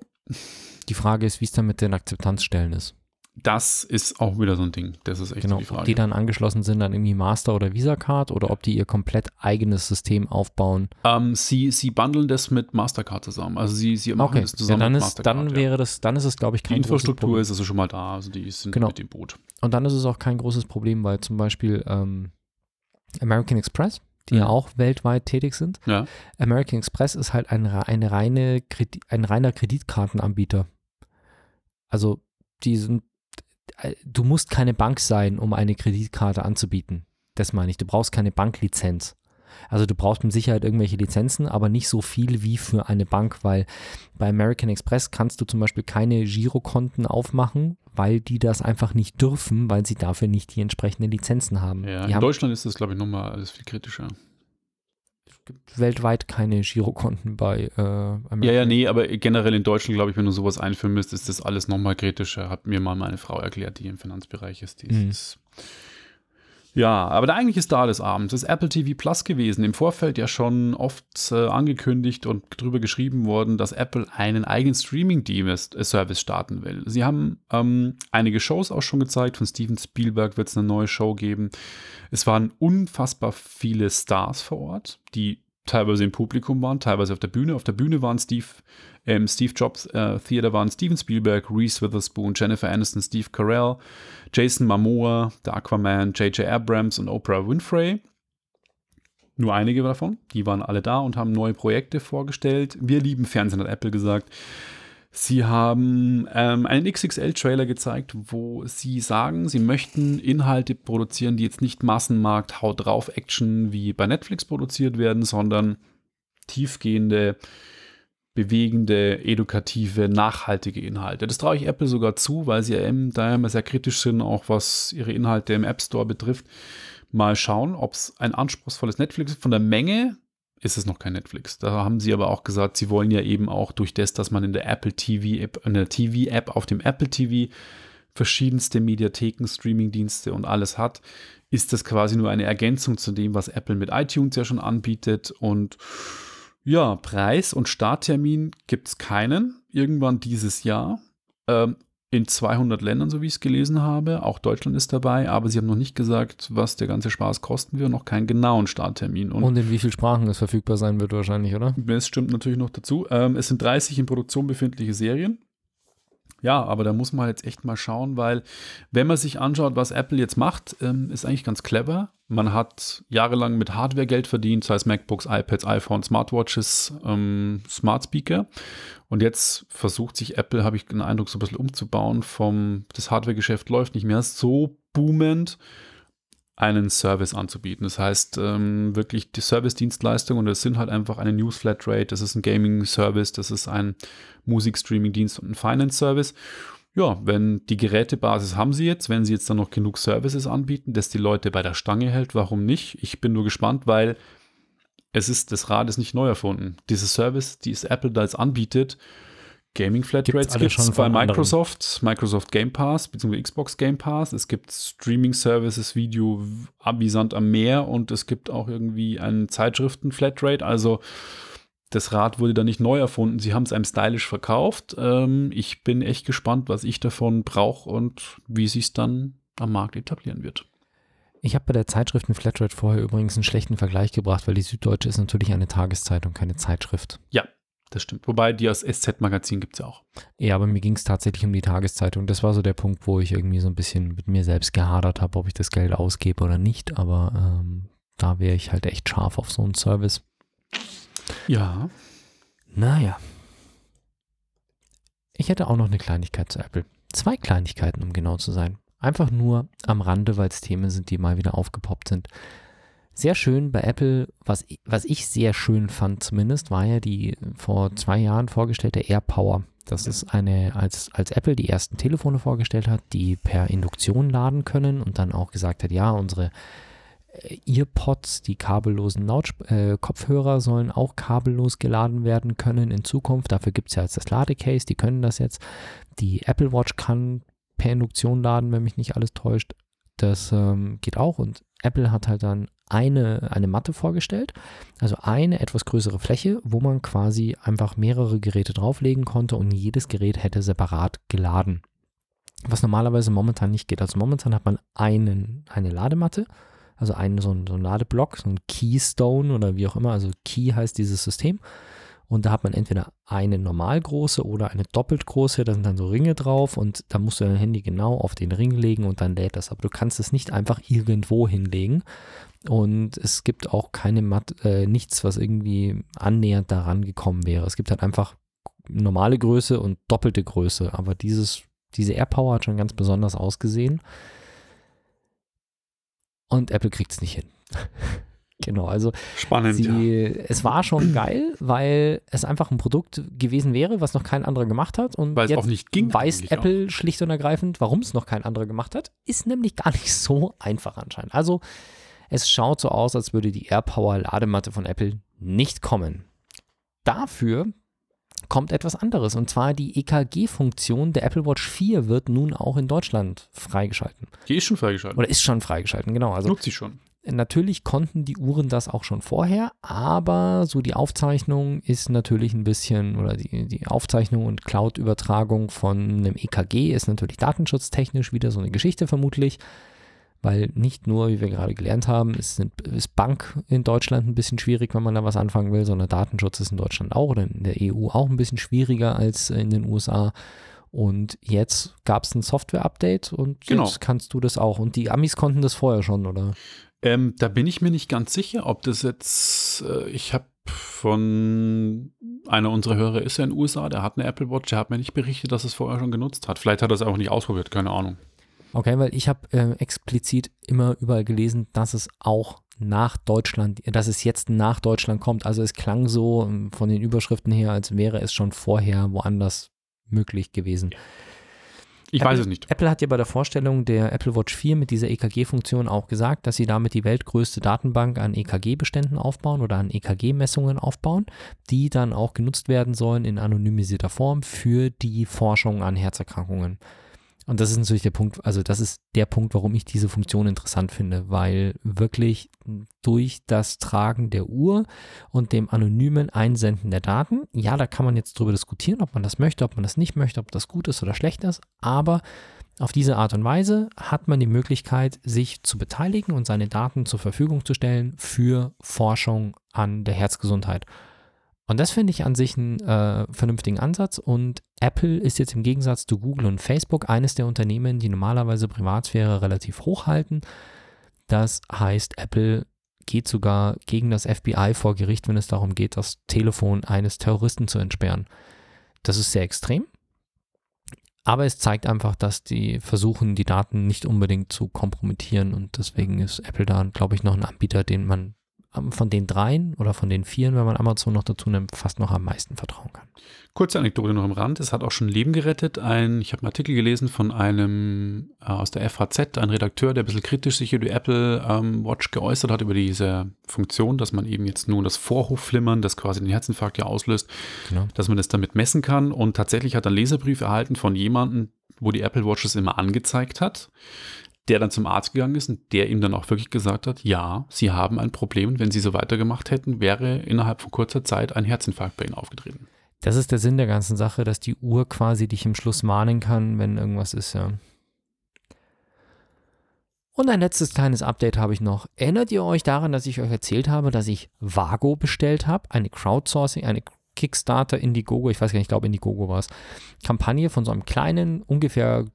Die Frage ist, wie es dann mit den Akzeptanzstellen ist. das ist auch wieder so ein Ding. Das ist echt Genau, die Frage. ob die dann angeschlossen sind an irgendwie Master- oder Visa-Card oder ob die ihr komplett eigenes System aufbauen. Ähm, sie, sie bundeln das mit Mastercard zusammen. Also sie, sie machen Okay, das ja, zusammen dann, mit ist, Mastercard. dann ja. wäre das, dann ist es, glaube ich, Die kein großes Infrastruktur Problem. ist also schon mal da, also die sind Genau. mit dem Boot. Und dann ist es auch kein großes Problem, weil zum Beispiel ähm, American Express die ja auch weltweit tätig sind. Ja. American Express ist halt ein, eine reine ein reiner Kreditkartenanbieter. Also die sind, äh, du musst keine Bank sein, um eine Kreditkarte anzubieten. Das meine ich. Du brauchst keine Banklizenz. Also du brauchst mit Sicherheit irgendwelche Lizenzen, aber nicht so viel wie für eine Bank, weil bei American Express kannst du zum Beispiel keine Girokonten aufmachen, weil die das einfach nicht dürfen, weil sie dafür nicht die entsprechenden Lizenzen haben. ja. die In haben Deutschland ist das, glaube ich, nochmal alles viel kritischer. weltweit keine Girokonten bei äh, American Ja, ja, nee, aber generell in Deutschland, glaube ich, wenn du sowas einführen müsst, ist das alles nochmal kritischer. Hat mir mal meine Frau erklärt, die im Finanzbereich ist. Die Mhm. ist ja, aber der eigentliche Star des Abends ist Apple TV Plus gewesen. Im Vorfeld ja schon oft äh, angekündigt und drüber geschrieben worden, dass Apple einen eigenen Streaming-Service starten will. Sie haben ähm, einige Shows auch schon gezeigt. Von Steven Spielberg wird es eine neue Show geben. Es waren unfassbar viele Stars vor Ort, die teilweise im Publikum waren, teilweise auf der Bühne. Auf der Bühne waren Steve, ähm, Steve Jobs äh, Theater waren Steven Spielberg, Reese Witherspoon, Jennifer Aniston, Steve Carell, Jason Momoa, der Aquaman, J.J. Abrams und Oprah Winfrey. Nur einige davon. Die waren alle da und haben neue Projekte vorgestellt. Wir lieben Fernsehen, hat Apple gesagt. Sie haben ähm, einen XXL-Trailer gezeigt, wo sie sagen, sie möchten Inhalte produzieren, die jetzt nicht Massenmarkt, Haut drauf Action wie bei Netflix produziert werden, sondern tiefgehende, bewegende, edukative, nachhaltige Inhalte. Das traue ich Apple sogar zu, weil sie ja im- da immer sehr kritisch sind, auch was ihre Inhalte im App Store betrifft. Mal schauen, ob es ein anspruchsvolles Netflix ist. Von der Menge ist es noch kein Netflix. Da haben sie aber auch gesagt, sie wollen ja eben auch durch das, dass man in der Apple TV App, in der TV App auf dem Apple TV verschiedenste Mediatheken, Streamingdienste und alles hat, ist das quasi nur eine Ergänzung zu dem, was Apple mit iTunes ja schon anbietet. Und ja, Preis und Starttermin gibt es keinen. Irgendwann dieses Jahr. Ähm, in 200 Ländern, so wie ich es gelesen habe. Auch Deutschland ist dabei, aber sie haben noch nicht gesagt, was der ganze Spaß kosten wird, noch keinen genauen Starttermin. Und in wie vielen Sprachen es verfügbar sein wird wahrscheinlich, oder? Das stimmt natürlich noch dazu. Ähm, es sind 30 in Produktion befindliche Serien. Ja, aber da muss man jetzt echt mal schauen, weil wenn man sich anschaut, was Apple jetzt macht, ähm, ist eigentlich ganz clever. Man hat jahrelang mit Hardware Geld verdient, sei es MacBooks, iPads, iPhones, Smartwatches, ähm, Smart Speaker. Und jetzt versucht sich Apple, habe ich den Eindruck, so ein bisschen umzubauen. Vom, das Hardware-Geschäft läuft nicht mehr so boomend, einen Service anzubieten. Das heißt, ähm, wirklich die Service-Dienstleistung und das sind halt einfach eine News-Flatrate, das ist ein Gaming-Service, das ist ein Musik-Streaming-Dienst und ein Finance-Service. Ja, wenn die Gerätebasis haben sie jetzt, wenn sie jetzt dann noch genug Services anbieten, dass die Leute bei der Stange hält, warum nicht? Ich bin nur gespannt, weil es ist, das Rad ist nicht neu erfunden. Diese Service, die es Apple da jetzt anbietet, Gaming Flatrates gibt schon es bei von anderen. Microsoft, Microsoft Game Pass bzw. Xbox Game Pass. Es gibt Streaming Services, Video wie Sand am Meer und es gibt auch irgendwie einen Zeitschriften Flatrate. Also das Rad wurde da nicht neu erfunden. Sie haben es einem stylisch verkauft. Ähm, ich bin echt gespannt, was ich davon brauche und wie sich es dann am Markt etablieren wird. Ich habe bei der Zeitschriften Flatrate vorher übrigens einen schlechten Vergleich gebracht, weil die Süddeutsche ist natürlich eine Tageszeitung, keine Zeitschrift. Das stimmt. Wobei die aus SZ-Magazin gibt es ja auch. Ja, aber mir ging es tatsächlich um die Tageszeitung. Das war so der Punkt, wo ich irgendwie so ein bisschen mit mir selbst gehadert habe, ob ich das Geld ausgebe oder nicht. Aber ähm, da wäre ich halt echt scharf auf so einen Service. Ja. Naja. Ich hätte auch noch eine Kleinigkeit zu Apple. Zwei Kleinigkeiten, um genau zu sein. Einfach nur am Rande, weil es Themen sind, die mal wieder aufgepoppt sind. Sehr schön bei Apple, was, was ich sehr schön fand zumindest, war ja die vor zwei Jahren vorgestellte AirPower. Das ist eine, als, als Apple die ersten Telefone vorgestellt hat, die per Induktion laden können und dann auch gesagt hat, ja, unsere äh, Earpods, die kabellosen Lautsp äh, Kopfhörer sollen auch kabellos geladen werden können in Zukunft. Dafür gibt es ja jetzt das Ladecase, die können das jetzt. Die Apple Watch kann per Induktion laden, wenn mich nicht alles täuscht. Das ähm, geht auch und Apple hat halt dann eine, eine Matte vorgestellt, also eine etwas größere Fläche, wo man quasi einfach mehrere Geräte drauflegen konnte und jedes Gerät hätte separat geladen. Was normalerweise momentan nicht geht. Also momentan hat man einen, eine Ladematte, also einen so ein, so ein Ladeblock, so ein Keystone oder wie auch immer, also Key heißt dieses System. Und da hat man entweder eine normal große oder eine doppelt große, da sind dann so Ringe drauf und da musst du dein Handy genau auf den Ring legen und dann lädt das. Aber du kannst es nicht einfach irgendwo hinlegen. Und es gibt auch keine Mat äh, nichts, was irgendwie annähernd daran gekommen wäre. Es gibt halt einfach normale Größe und doppelte Größe. Aber dieses, diese AirPower hat schon ganz besonders ausgesehen. Und Apple kriegt es nicht hin. genau, also Spannend, Sie, ja. Es war schon geil, weil es einfach ein Produkt gewesen wäre, was noch kein anderer gemacht hat. Und Weil es jetzt auch nicht ging. weiß Apple schlicht und ergreifend, warum es noch kein anderer gemacht hat. Ist nämlich gar nicht so einfach anscheinend. Also es schaut so aus, als würde die AirPower Ladematte von Apple nicht kommen. Dafür kommt etwas anderes und zwar die EKG-Funktion der Apple Watch 4 wird nun auch in Deutschland freigeschalten. auch. Die ist schon freigeschaltet. Oder ist schon freigeschalten, genau. Also Nutzt sie schon. Natürlich konnten die Uhren das auch schon vorher, aber so die Aufzeichnung ist natürlich ein bisschen, oder die, die Aufzeichnung und Cloud-Übertragung von einem EKG ist natürlich datenschutztechnisch wieder so eine Geschichte vermutlich, weil nicht nur, wie wir gerade gelernt haben, ist, ist Bank in Deutschland ein bisschen schwierig, wenn man da was anfangen will, sondern Datenschutz ist in Deutschland auch oder in der EU auch ein bisschen schwieriger als in den USA. Und jetzt gab es ein Software-Update und Genau. jetzt kannst du das auch. Und die Amis konnten das vorher schon, oder? Ähm, da bin ich mir nicht ganz sicher, ob das jetzt, äh, ich habe von einer unserer Hörer ist ja in den USA, der hat eine Apple Watch, der hat mir nicht berichtet, dass es vorher schon genutzt hat. Vielleicht hat er es auch nicht ausprobiert, keine Ahnung. Okay, weil ich habe äh, explizit immer überall gelesen, dass es auch nach Deutschland, dass es jetzt nach Deutschland kommt. Also es klang so ähm, von den Überschriften her, als wäre es schon vorher woanders möglich gewesen. Ich Apple, weiß es nicht. Apple hat ja bei der Vorstellung der Apple Watch 4 mit dieser EKG-Funktion auch gesagt, dass sie damit die weltgrößte Datenbank an EKG-Beständen aufbauen oder an EKG-Messungen aufbauen, die dann auch genutzt werden sollen in anonymisierter Form für die Forschung an Herzerkrankungen. Und das ist natürlich der Punkt, also das ist der Punkt, warum ich diese Funktion interessant finde, weil wirklich durch das Tragen der Uhr und dem anonymen Einsenden der Daten, ja, da kann man jetzt drüber diskutieren, ob man das möchte, ob man das nicht möchte, ob das gut ist oder schlecht ist, aber auf diese Art und Weise hat man die Möglichkeit, sich zu beteiligen und seine Daten zur Verfügung zu stellen für Forschung an der Herzgesundheit. Und das finde ich an sich einen äh, vernünftigen Ansatz. Und Apple ist jetzt im Gegensatz zu Google und Facebook eines der Unternehmen, die normalerweise Privatsphäre relativ hoch halten. Das heißt, Apple geht sogar gegen das FBI vor Gericht, wenn es darum geht, das Telefon eines Terroristen zu entsperren. Das ist sehr extrem. Aber es zeigt einfach, dass die versuchen, die Daten nicht unbedingt zu kompromittieren. Und deswegen ist Apple da, glaube ich, noch ein Anbieter, den man von den dreien oder von den vieren, wenn man Amazon noch dazu nimmt, fast noch am meisten vertrauen kann. Kurze Anekdote noch am Rand. Es hat auch schon Leben gerettet. Ein, ich habe einen Artikel gelesen von einem äh, aus der FAZ, ein Redakteur, der ein bisschen kritisch sich über die Apple ähm, Watch geäußert hat, über diese Funktion, dass man eben jetzt nur das Vorhofflimmern, das quasi den Herzinfarkt ja auslöst, Genau. dass man das damit messen kann. Und tatsächlich hat er einen Leserbrief erhalten von jemandem, wo die Apple Watches immer angezeigt hat, der dann zum Arzt gegangen ist und der ihm dann auch wirklich gesagt hat, ja, Sie haben ein Problem und wenn Sie so weitergemacht hätten, wäre innerhalb von kurzer Zeit ein Herzinfarkt bei Ihnen aufgetreten. Das ist der Sinn der ganzen Sache, dass die Uhr quasi dich im Schluss mahnen kann, wenn irgendwas ist, ja. Und ein letztes kleines Update habe ich noch. Erinnert ihr euch daran, dass ich euch erzählt habe, dass ich Vago bestellt habe? Eine Crowdsourcing, eine Kickstarter Indiegogo, ich weiß gar nicht, ich glaube Indiegogo war es, Kampagne von so einem kleinen, ungefähr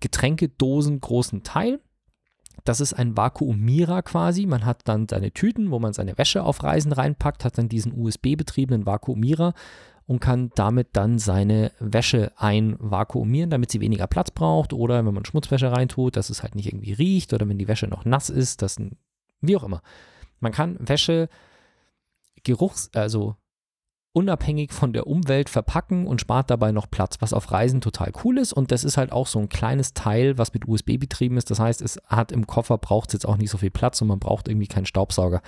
Getränkedosen großen Teil. Das ist ein Vakuumierer quasi. Man hat dann seine Tüten, wo man seine Wäsche auf Reisen reinpackt, hat dann diesen USB-betriebenen Vakuumierer und kann damit dann seine Wäsche einvakuumieren, damit sie weniger Platz braucht oder wenn man Schmutzwäsche reintut, dass es halt nicht irgendwie riecht oder wenn die Wäsche noch nass ist, dass wie auch immer. Man kann Wäsche geruchs, also unabhängig von der Umwelt verpacken und spart dabei noch Platz, was auf Reisen total cool ist. Und das ist halt auch so ein kleines Teil, was mit USB betrieben ist. Das heißt, es hat im Koffer, braucht es jetzt auch nicht so viel Platz und man braucht irgendwie keinen Staubsauger.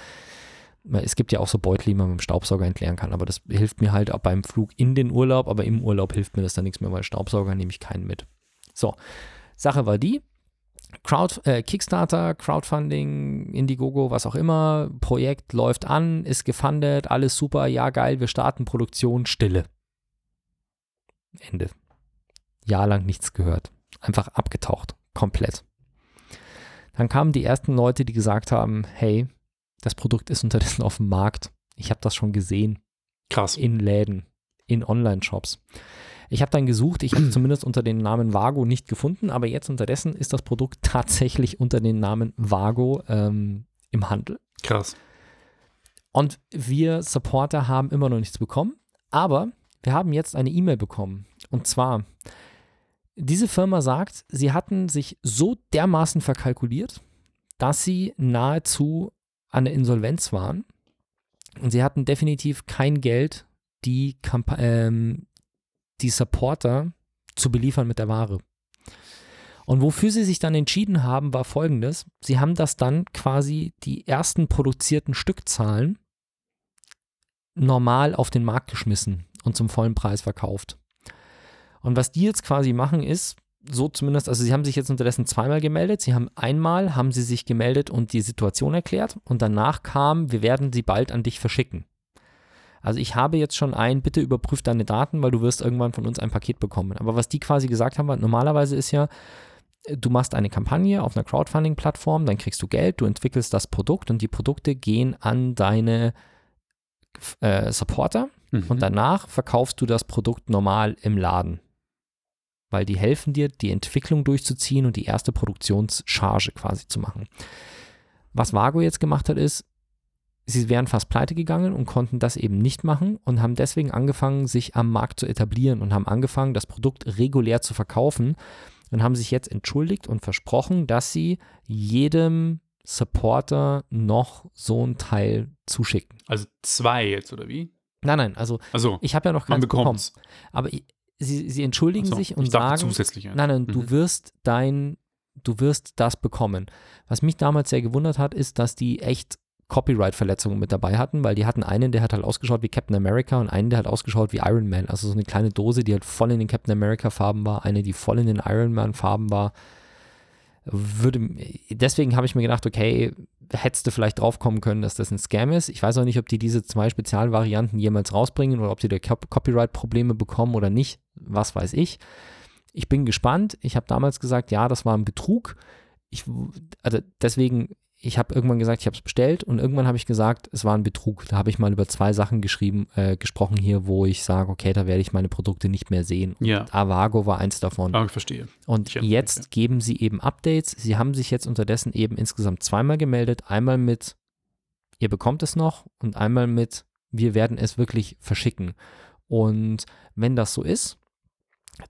Es gibt ja auch so Beutel, die man mit dem Staubsauger entleeren kann, aber das hilft mir halt auch beim Flug in den Urlaub, aber im Urlaub hilft mir das dann nichts mehr, weil Staubsauger nehme ich keinen mit. So, Sache war die, Crowd, äh, Kickstarter, Crowdfunding, Indiegogo, was auch immer, Projekt läuft an, ist gefundet, alles super, ja geil, wir starten Produktion, Stille. Ende. Jahrelang nichts gehört. Einfach abgetaucht, komplett. Dann kamen die ersten Leute, die gesagt haben, hey, das Produkt ist unterdessen auf dem Markt. Ich habe das schon gesehen. Krass. in Läden, in Online-Shops. Ich habe dann gesucht, ich habe zumindest unter dem Namen Vago nicht gefunden, aber jetzt unterdessen ist das Produkt tatsächlich unter dem Namen Vago ähm, im Handel. Krass. Und wir Supporter haben immer noch nichts bekommen, aber wir haben jetzt eine E-Mail bekommen. Und zwar, diese Firma sagt, sie hatten sich so dermaßen verkalkuliert, dass sie nahezu an der Insolvenz waren. Und sie hatten definitiv kein Geld, die, Kampa ähm, die Supporter zu beliefern mit der Ware. Und wofür sie sich dann entschieden haben, war folgendes. Sie haben das dann quasi die ersten produzierten Stückzahlen normal auf den Markt geschmissen und zum vollen Preis verkauft. Und was die jetzt quasi machen ist, so zumindest, also sie haben sich jetzt unterdessen zweimal gemeldet. Sie haben einmal, haben sie sich gemeldet und die Situation erklärt und danach kam, wir werden sie bald an dich verschicken. Also ich habe jetzt schon ein, bitte überprüf deine Daten, weil du wirst irgendwann von uns ein Paket bekommen. Aber was die quasi gesagt haben, normalerweise ist ja, du machst eine Kampagne auf einer Crowdfunding-Plattform, dann kriegst du Geld, du entwickelst das Produkt und die Produkte gehen an deine äh, Supporter Mhm. und danach verkaufst du das Produkt normal im Laden. Weil die helfen dir, die Entwicklung durchzuziehen und die erste Produktionscharge quasi zu machen. Was Vago jetzt gemacht hat, ist, sie wären fast pleite gegangen und konnten das eben nicht machen und haben deswegen angefangen, sich am Markt zu etablieren und haben angefangen, das Produkt regulär zu verkaufen und haben sich jetzt entschuldigt und versprochen, dass sie jedem Supporter noch so ein Teil zuschicken. Also zwei jetzt, oder wie? Nein, nein, also Also, ich habe ja noch keins bekommen. Aber ich, sie, sie entschuldigen so, sich und sagen, zusätzlich nein, nein, du Mhm. wirst dein, du wirst das bekommen. Was mich damals sehr gewundert hat, ist, dass die echt Copyright-Verletzungen mit dabei hatten, weil die hatten einen, der hat halt ausgeschaut wie Captain America und einen, der hat ausgeschaut wie Iron Man. Also so eine kleine Dose, die halt voll in den Captain America-Farben war, eine, die voll in den Iron Man-Farben war. Würde, deswegen habe ich mir gedacht, okay, hättest du vielleicht drauf kommen können, dass das ein Scam ist. Ich weiß auch nicht, ob die diese zwei Spezialvarianten jemals rausbringen oder ob die da Cop Copyright-Probleme bekommen oder nicht. Was weiß ich. Ich bin gespannt. Ich habe damals gesagt, ja, das war ein Betrug. Ich, also deswegen, ich habe irgendwann gesagt, ich habe es bestellt und irgendwann habe ich gesagt, es war ein Betrug. Da habe ich mal über zwei Sachen geschrieben, äh, gesprochen hier, wo ich sage, okay, da werde ich meine Produkte nicht mehr sehen. Und Ja. Avago war eins davon. Ah, ich verstehe. Und Ich erinnere mich, jetzt geben sie eben Updates. Sie haben sich jetzt unterdessen eben insgesamt zweimal gemeldet. Einmal mit, ihr bekommt es noch und einmal mit, wir werden es wirklich verschicken. Und wenn das so ist,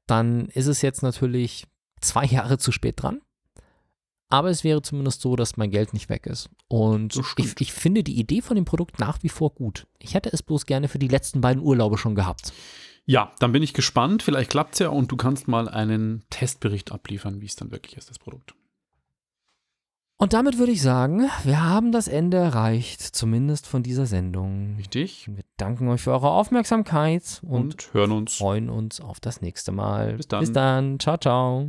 dann ist es jetzt natürlich zwei Jahre zu spät dran. Aber es wäre zumindest so, dass mein Geld nicht weg ist. Und ich, ich finde die Idee von dem Produkt nach wie vor gut. Ich hätte es bloß gerne für die letzten beiden Urlaube schon gehabt. Ja, dann bin ich gespannt. Vielleicht klappt es ja und du kannst mal einen Testbericht abliefern, wie es dann wirklich ist, das Produkt. Und damit würde ich sagen, wir haben das Ende erreicht, zumindest von dieser Sendung. Richtig. Wir danken euch für eure Aufmerksamkeit und, Und, hören uns. freuen uns auf das nächste Mal. Bis dann. Bis dann. Ciao, ciao.